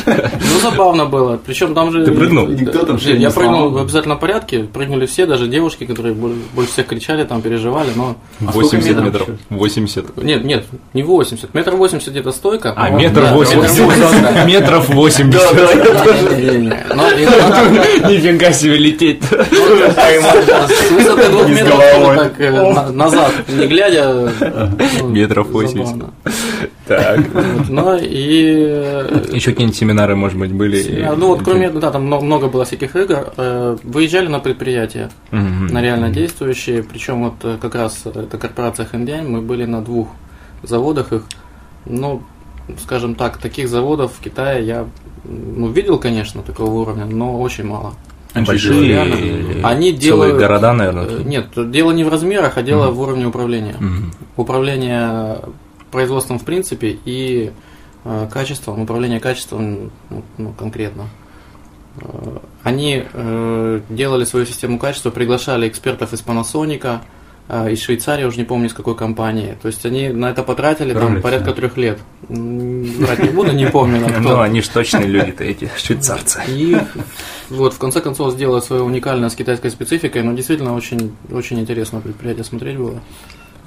да. Ну, забавно было. Причем там же... Ты прыгнул? Никто там не Я прыгнул в обязательном порядке. Прыгнули все, даже девушки, которые боль- больше всех кричали, там переживали, но... А сколько 80 метров метров. еще? 80. Нет, нет, не 80. Метр 80 где-то стойка. А, Ну, метр да, метр 80. 80, да. Метров 80. Не-не-не. Но и надо- Нифига себе лететь. С высоты двух Не с метров так э, на- назад, не глядя. ну, Метров 80. забавно. Так. Ну и э, Еще какие-нибудь семинары, может быть, были? а, ну вот кроме да, там много, было всяких игр. э, Выезжали на предприятия, Мгм. на реально действующие. Причем вот э, как раз э, это корпорация Хэндянь, мы были на двух заводах их. Ну, скажем так, таких заводов в Китае я ну, видел, конечно, такого уровня, но очень мало. Большие Реально. Они целые делают- города, наверное. Нет, дело не в размерах, а дело в уровне управления. Мгм. Управление производством в принципе и э, качеством, управление качеством ну, ну, конкретно. Они э, делали свою систему качества, приглашали экспертов из Panasonic, э, из Швейцарии, уже не помню, из какой компании. То есть они на это потратили там порядка трех лет. М, Врать не буду, не помню. Ну, они же точные люди-то эти, швейцарцы. И вот в конце концов сделать свое уникальное с китайской спецификой, но действительно очень, очень интересно предприятие смотреть было.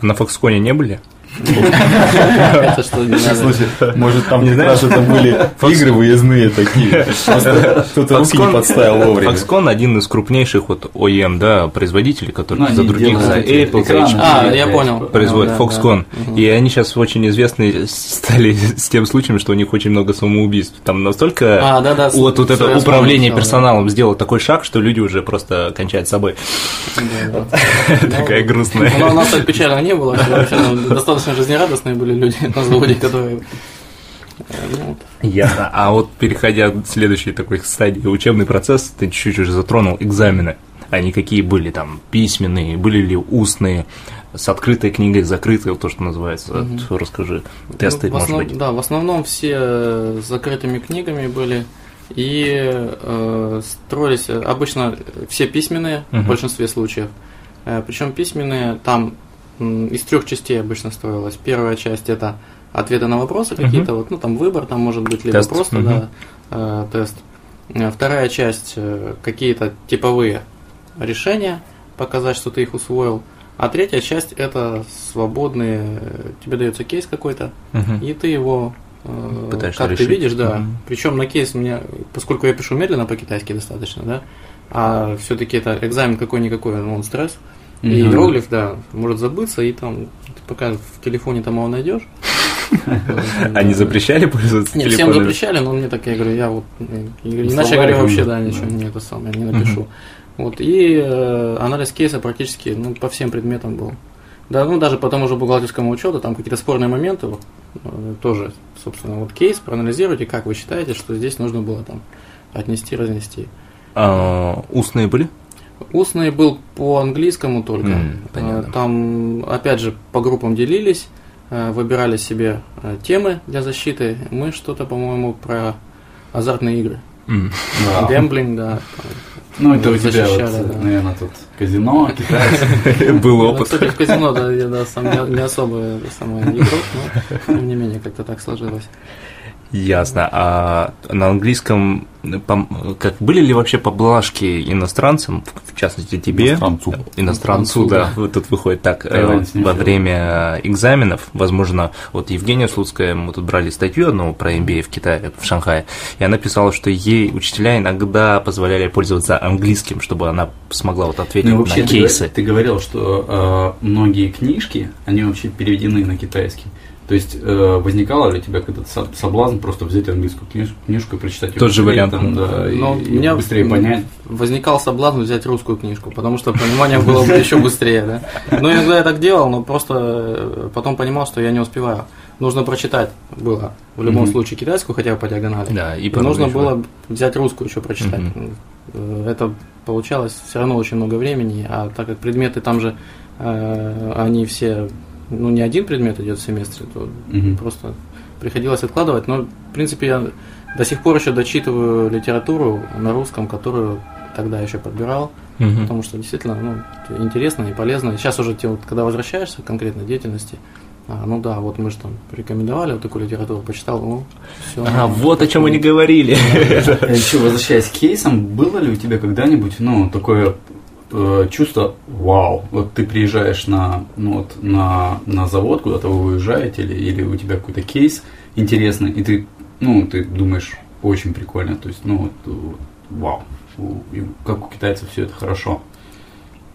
На Фоксконе не были? Это что не надо. Слушай, может там Не раз это были игры выездные такие. Просто кто-то руки не подставил вовремя. Foxconn один из крупнейших вот OEM, да, производителей, который Ну, за других, за Apple, А, я понял. производит да, Foxconn. И они сейчас очень известны стали с тем случаем, что у них очень много самоубийств. Там настолько А, вот, вот это управление персоналом сделало такой шаг, что люди уже просто кончают с собой. Такая грустная. Ну, у нас так печально не было, ну, достаточно жизнерадостные были люди на заводе, которые... э, ну. Ясно. А вот переходя к следующей такой стадии, учебный процесс, ты чуть-чуть уже затронул экзамены. Они какие были там, письменные, были ли устные, с открытой книгой, закрытой, вот то, что называется. Вот Расскажи. Тесты, Ну, может основ- быть. Да, в основном все э, с закрытыми книгами были. И э, строились э, обычно все письменные Мгм. в большинстве случаев. причем письменные там из трех частей обычно строилась. Первая часть это ответы на вопросы Мгм. какие-то, вот, ну там выбор, там может быть либо Тест. просто Мгм. да, э, тест. Э, Вторая часть э, какие-то типовые решения, показать, что ты их усвоил. А третья часть это свободные, э, тебе дается кейс какой-то, Мгм. и ты его э, Пытаешься как решить. ты видишь, да. Мгм. Причем на кейс мне, поскольку я пишу медленно по-китайски достаточно, да, а все-таки это экзамен какой-никакой, он стресс. И Мгм. иероглиф, да, может забыться, и там ты пока в телефоне там его найдешь. Они запрещали пользоваться Нет, всем запрещали, но мне так, я говорю, я вот, я Ну, иначе я говорю, вообще, да, да. ничего не это самое, не напишу. Вот, и э, анализ кейса практически, ну, по всем предметам был. Да, ну, даже по тому же бухгалтерскому учету, там какие-то спорные моменты, вот, э, тоже, собственно, вот кейс, проанализируйте, как вы считаете, что здесь нужно было там отнести, разнести. А, устные были? Устный был по английскому только. М, понятно. Там, опять же, по группам делились, э, выбирали себе э, темы для защиты. Мы что-то, по-моему, про азартные игры. М. Да. Гэмблинг, да. Ну, это у тебя, вот, да. наверное, тут казино, китайцы. Был Ну, опыт. Кстати, в казино, да, я да, сам не, особо игрок, но тем не менее как-то так сложилось. Ясно. А на английском как были ли вообще поблажки иностранцам, в частности тебе, Иностранцу. иностранцу, да, вот тут выходит так э, Тайландец не во время экзаменов, возможно, вот Евгения Слуцкая, мы тут брали статью одну про MBA в Китае, в Шанхае, и она писала, что ей учителя иногда позволяли пользоваться английским, чтобы она смогла вот ответить Ну, вообще, на ты, кейсы. говор- ты говорил, что э, многие книжки, они вообще переведены на китайский. То есть э, возникало ли у тебя какой-то со- соблазн просто взять английскую книж- книжку и прочитать её Тот же вариант. там, да, и, Но и у меня быстрее понять. возникал соблазн взять русскую книжку, потому что понимание было бы еще быстрее, да. Но иногда я так делал, но просто э, потом понимал, что я не успеваю. Нужно прочитать было в любом Мгм. случае китайскую хотя бы по диагонали. Да, и И нужно еще- было взять русскую еще прочитать. Э, Это получалось все равно очень много времени, а так как предметы там же, э, они все, ну не один предмет идет в семестре, то Мгм. просто приходилось откладывать. Но, в принципе, я до сих пор еще дочитываю литературу на русском, которую тогда еще подбирал, Мгм. потому что действительно ну, интересно и полезно. И сейчас уже, те, вот, когда возвращаешься к конкретной деятельности, а, ну да, вот мы же там рекомендовали вот такую литературу, почитал, ну, все. А, вот о чем мы не говорили. Еще возвращаясь к кейсам, было ли у тебя когда-нибудь, ну, такое э, чувство, вау, вот ты приезжаешь на, ну, вот, на, на завод, куда-то вы уезжаете, или, или у тебя какой-то кейс интересный, и ты, ну, ты думаешь, очень прикольно, то есть, ну, вот, вот, вау, как у китайцев все это хорошо.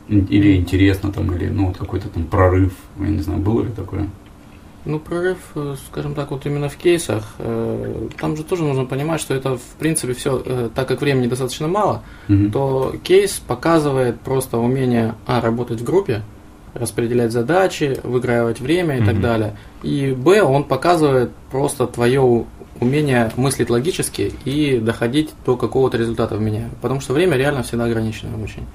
Или интересно там, или, ну, вот какой-то там прорыв, я не знаю, было ли такое? Ну, прорыв, э, скажем так, вот именно в кейсах, э, там же тоже нужно понимать, что это, в принципе, все, так как времени достаточно мало, Мгм. то кейс показывает просто умение, а, работать в группе, распределять задачи, выигрывать время и Мгм. так далее. И Б, он показывает просто твое умение мыслить логически и доходить до какого-то результата в меня. Потому что время реально всегда ограничено очень.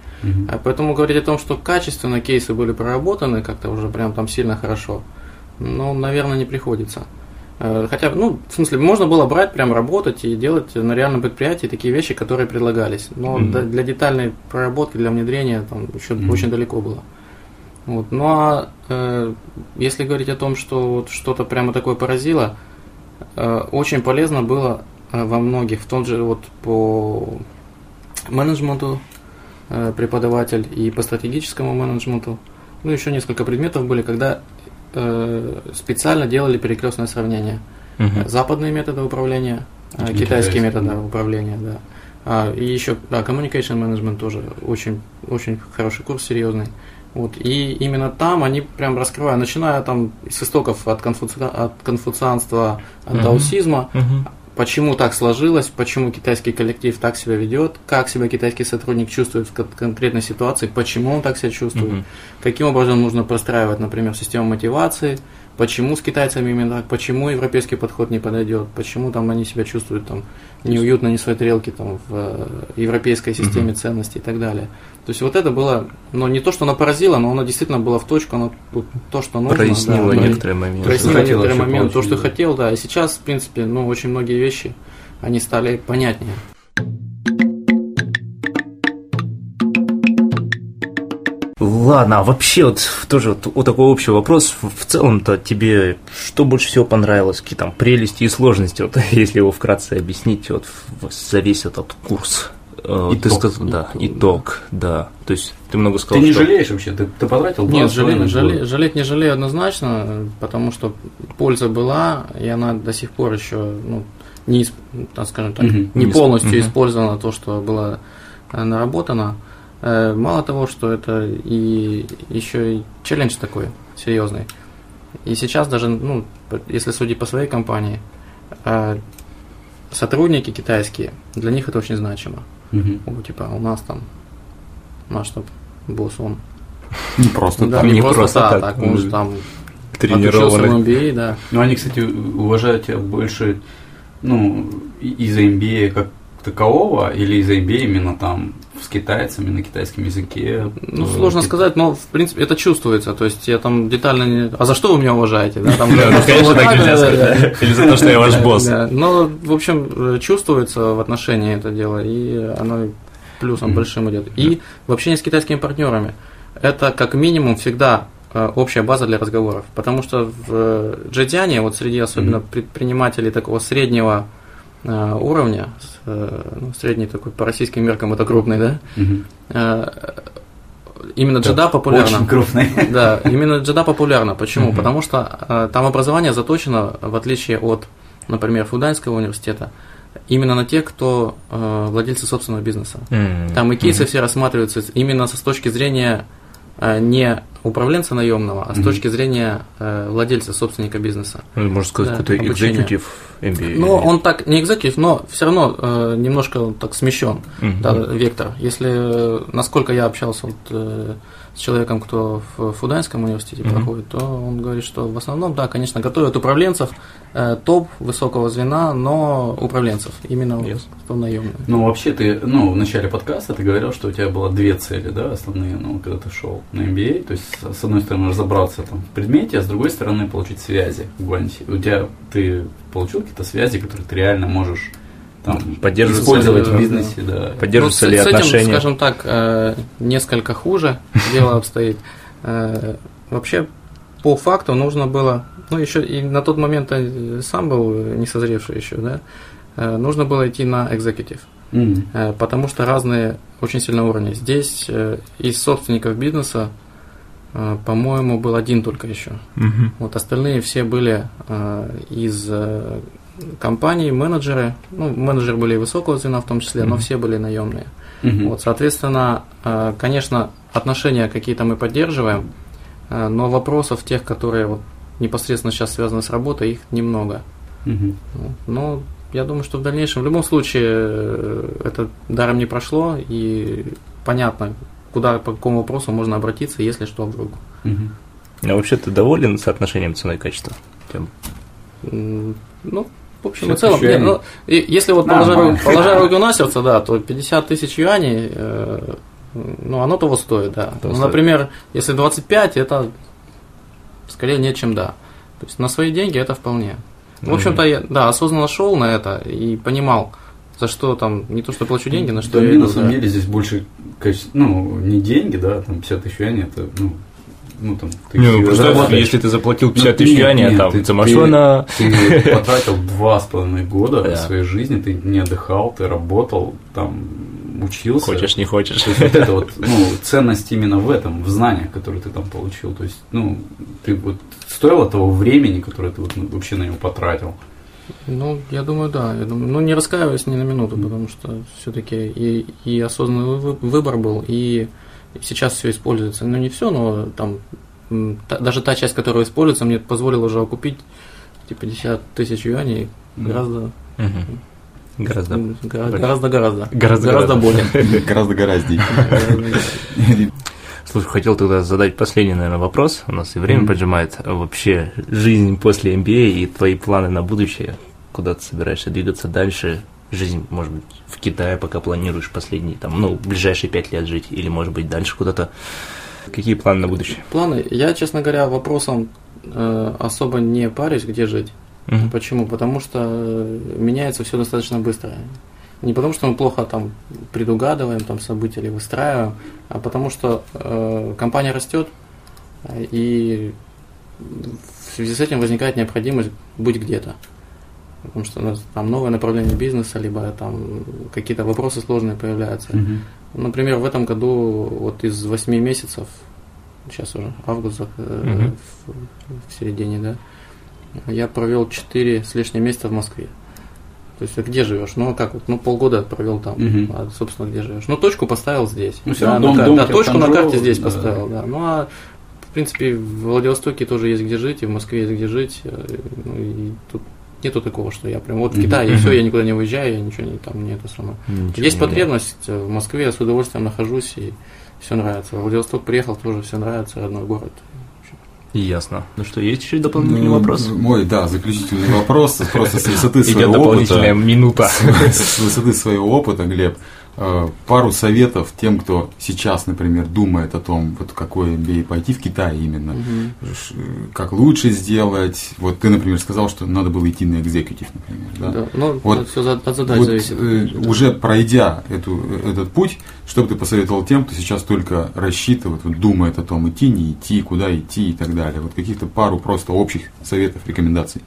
А Поэтому говорить о том, что качественно кейсы были проработаны как-то уже прям там сильно хорошо, ну, наверное, не приходится. Э, Хотя, ну, в смысле, можно было брать, прям работать и делать на реальном предприятии такие вещи, которые предлагались. Но да- для детальной проработки, для внедрения там еще Мгм. очень далеко было. Вот. Ну а э, если говорить о том, что вот что-то прямо такое поразило, э, очень полезно было э, во многих, в том же вот по менеджменту э, преподаватель и по стратегическому менеджменту. Ну, еще несколько предметов были, когда специально делали перекрестное сравнение. Мгм. Западные методы управления, э, китайские китайские, методы да. управления, да. А, и еще, да, communication management тоже очень, очень хороший курс, серьезный. Вот, и именно там они прям раскрывают, начиная там с истоков от, конфуци... от конфуцианства, от Мгм. даосизма. Почему так сложилось, почему китайский коллектив так себя ведет, как себя китайский сотрудник чувствует в кон- конкретной ситуации, почему он так себя чувствует, Мгм. каким образом нужно простраивать, например, систему мотивации, почему с китайцами именно так, почему европейский подход не подойдет, почему там они себя чувствуют там неуютно, не в своей тарелке там в э, европейской системе Мгм. ценностей и так далее. То есть вот это было, ну не то, что оно поразило, но оно действительно было в точку, оно вот то, что нужно. Прояснило да, некоторые моменты. прояснило некоторые моменты, то, что да. хотел, да. И сейчас, в принципе, ну очень многие вещи, они стали понятнее. Ладно, а вообще вот тоже вот, вот такой общий вопрос. В целом-то тебе что больше всего понравилось? Какие там прелести и сложности, вот, если его вкратце объяснить, вот за весь этот курс? Э, Ты Итог. сказал, да, итог, да. То есть ты много Ты сказал, не что... жалеешь вообще? Ты, ты потратил Нет, с половиной жалеть, не жалею однозначно, потому что польза была, и она до сих пор еще, ну, не, скажем так, Мгм. не полностью мгм. использовано то, что было э, наработано. Э, Мало того, что это и еще и челлендж такой серьезный. И сейчас даже, ну, если судить по своей компании, э, сотрудники китайские, для них это очень значимо. Мгм. Ну, типа, у нас там наш там босс, он Не просто да, так. не не просто, просто так, так, он он же там тренированный. MBA, да. Ну, они, кстати, уважают тебя больше, ну, из-за MBA как такового, или из-за MBA именно там с китайцами на китайском языке. Ну, э, сложно сказать, но, в принципе, это чувствуется. То есть, я там детально не... А за что вы меня уважаете? Да, там, ну, конечно, так нельзя сказать. Или за то, что я ваш босс. Но, в общем, э, чувствуется в отношении это дело, и оно плюсом большим идет. И в общении с китайскими партнерами это как минимум всегда общая база для разговоров. Потому что в э, Джедиане, вот среди особенно предпринимателей такого среднего э, уровня, э, ну, средний такой по российским меркам это крупный, да, э, именно джеда популярна. Очень крупный. Да, именно джеда популярна. Почему? Потому что там образование заточено, в отличие от, например, Фуданского университета, именно на тех, кто э, владельцы собственного бизнеса. Там и кейсы все рассматриваются именно с точки зрения не управленца наемного, а с Мгм. точки зрения э, владельца, собственника бизнеса. Ну, Можно сказать, Да, какой-то executive MBA. Но он так не экзекутив, но все равно э, немножко он так смещен. Мгм. Да, вектор. Если, э, насколько я общался вот, э, с человеком, кто в Фуданском университете Мгм. проходит, то он говорит, что в основном, да, конечно, готовят управленцев, э, топ высокого звена, но управленцев, именно Yes. кто наемный. Ну, вообще, ты, ну, в начале подкаста ты говорил, что у тебя было две цели, да, основные, ну, когда ты шел на MBA. То есть, с с одной стороны, разобраться там в предмете, а с другой стороны, получить связи в Гуанси. У тебя, ты получил какие-то связи, которые ты реально можешь там, Поддерживать использовать в бизнесе, да. Поддерживаются Ну, ли с, с этим, отношения? скажем так, э, несколько хуже дело обстоит. Э, Вообще, по факту нужно было, ну, еще и на тот момент я сам был не созревший еще, да, э, нужно было идти на экзекутив. Э, потому что разные очень сильные уровни. Здесь э, из собственников бизнеса, э, по-моему, был один только еще. Мгм. Вот остальные все были э, из компаний, менеджеры. Ну, менеджеры были и высокого звена в том числе, но Мгм. все были наемные. Мгм. Вот, соответственно, э, конечно, отношения какие-то мы поддерживаем, э, но вопросов тех, которые вот непосредственно сейчас связаны с работой, их немного. Вот. Но я думаю, что в дальнейшем, в любом случае, э, это даром не прошло, и понятно, куда, по какому вопросу можно обратиться, если что, вдруг. Мгм. А вообще ты доволен соотношением цены и качества? Тем- Ну, в общем и целом, нет, ну, и если вот положа, Нормально. положа руку на сердце, да, то 50 тысяч юаней, э, ну, оно того стоит, да. Того Ну, стоит. например, если 25, это скорее нет, чем да. То есть на свои деньги это вполне. В общем-то, я, да, осознанно шел на это и понимал, за что там, не то, что плачу деньги, на что Да, я мне иду, на самом да. деле здесь больше, ну, не деньги, да, там 50 тысяч юаней, это, ну, ну там, ты Не, ну, зарабатываешь. если ты заплатил Ну, 50 тысяч нет, юаней, а там ты- за машина... Ты, ты потратил два с половиной года Да. своей жизни, ты не отдыхал, ты работал, там, учился. Хочешь, не хочешь. То есть вот это вот, ну, ценность именно в этом, в знаниях, которые ты там получил. То есть, ну, ты вот стоило того времени, которое ты вот ну, вообще на него потратил. Ну, я думаю, да. Я думаю, ну, не раскаиваюсь ни на минуту, потому что все-таки и, и осознанный вы- выбор был, и сейчас все используется. Ну, не все, но там та- даже та часть, которая используется, мне позволила уже окупить типа 50 тысяч юаней гораздо. Гораздо. гораздо, гораздо, Гораздо, гораздо гораздо. более. Гораздо гораздо. Слушай, хотел тогда задать последний, наверное, вопрос. У нас и время поджимает. А Вообще, жизнь после MBA и твои планы на будущее. Куда ты собираешься двигаться дальше? Жизнь, может быть, в Китае, пока планируешь последние, там, ну, ближайшие пять лет жить, или, может быть, дальше куда-то. Какие планы на будущее? Планы. Я, честно говоря, вопросом э, особо не парюсь, где жить. Мгм. Почему? Потому что меняется все достаточно быстро. Не потому что мы плохо там предугадываем там события или выстраиваем, а потому что э, компания растет, э, и в связи с этим возникает необходимость быть где-то. Потому что у нас там новое направление бизнеса, либо там какие-то вопросы сложные появляются. Например, в этом году вот из 8 месяцев, сейчас уже август э, Мгм. в, в середине, да, я провел 4 с лишним месяца в Москве. То есть, а где живешь? Ну, а как вот, ну, полгода провел там, Мгм. а, собственно, где живешь? Ну, точку поставил здесь. Ну, всё Да, дом- кар- дом да, тебя точку на карте здесь да. поставил, да. Ну, а, в принципе, в Владивостоке тоже есть где жить, и в Москве есть где жить. э, Ну, и тут нету такого, что я прям вот в. Китае, и Мгм. все, я никуда не уезжаю, я ничего не там, не это самое. Ничего Есть не потребность э, в Москве, я с удовольствием нахожусь и все нравится. В Владивосток приехал, тоже все нравится, родной город. Ясно. Ну что, есть еще дополнительный Ну, вопрос? Мой, да, заключительный вопрос, просто с высоты Идет своего дополнительная опыта. минута. С высоты своего опыта, Глеб, пару советов тем, кто сейчас, например, думает о том, вот какой MBA пойти в Китай именно. Ш- Как лучше сделать. Вот ты, например, сказал, что надо было идти на экзекутив, например. Да? Да, ну, Вот- все от задач Вот, зависит. э, уже пройдя эту, этот путь, что бы ты посоветовал тем, кто сейчас только рассчитывает, вот, думает о том, идти, не идти, куда идти и так далее. Вот каких-то пару просто общих советов, рекомендаций.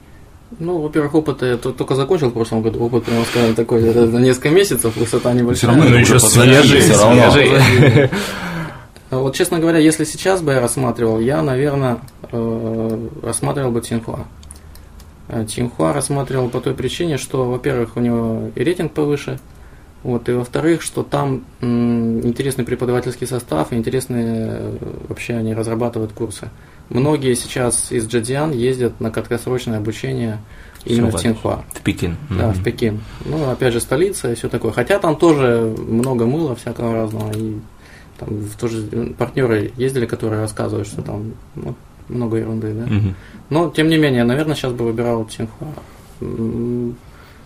Ну, во-первых, опыт я только закончил в прошлом году. Опыт, прямо скажем, такой э, на несколько месяцев, высота небольшая. Всё равно Ну еще свежий, всё равно. свежий. А Вот, честно говоря, если сейчас бы я рассматривал, я, наверное, рассматривал бы Тинхуа. Э, Тинхуа рассматривал по той причине, что, во-первых, у него и рейтинг повыше, вот, и во-вторых, что там интересный преподавательский состав, интересные э, вообще они разрабатывают курсы. Многие сейчас из Джадиан ездят на краткосрочное обучение именно в Всё, Тинхуа. В Пекин. Да, Мгм. в Пекин. Ну, опять же, столица и все такое. Хотя там тоже много мыла всякого разного. И там в- тоже партнеры ездили, которые рассказывают, что там ну, много ерунды, да. Мгм. Но, тем не менее, наверное, сейчас бы выбирал Тинхуа.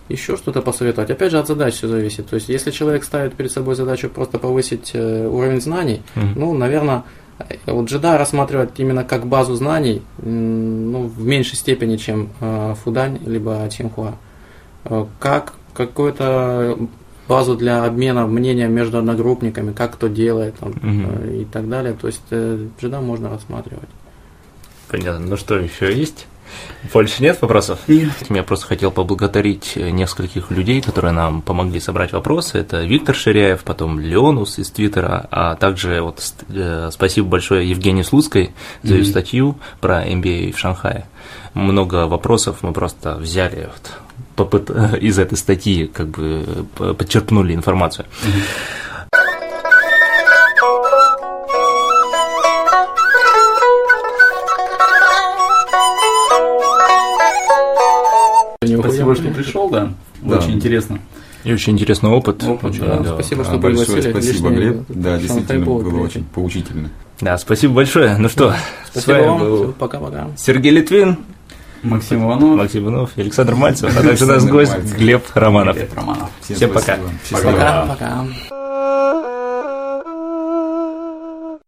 Еще что-то посоветовать. Опять же, от задач все зависит. То есть, если человек ставит перед собой задачу просто повысить э, уровень знаний, Мгм. ну, наверное, вот джеда рассматривать именно как базу знаний, ну, в меньшей степени, чем э, Фудань, либо Тинхуа. Э, Как какую-то базу для обмена мнением между одногруппниками, как кто делает там, э, и так далее. То есть э, джеда можно рассматривать. Понятно. Ну что, еще есть? Больше нет вопросов? Нет. Я просто хотел поблагодарить э, нескольких людей, которые нам помогли собрать вопросы. Это Виктор Ширяев, потом Леонус из Твиттера, а также вот э, спасибо большое Евгении Слуцкой за ее статью про MBA в Шанхае. Много вопросов мы просто взяли вот, из этой статьи, как бы подчерпнули информацию. Не Спасибо, что пришел, да. Да. Очень интересно. И очень интересный опыт. Опыт, Да, да. спасибо, А, что большое пригласили. спасибо, Глеб. Да, действительно было приехать. очень поучительно. Да, спасибо большое. Ну что, с Спасибо вами вам. был Пока-пока. Сергей Литвин, Максим Иванов. Максим Иванов, Александр Мальцев, а также наш гость Мальцев. Глеб Романов. Глеб Романов. Всем Всем пока. Пока-пока.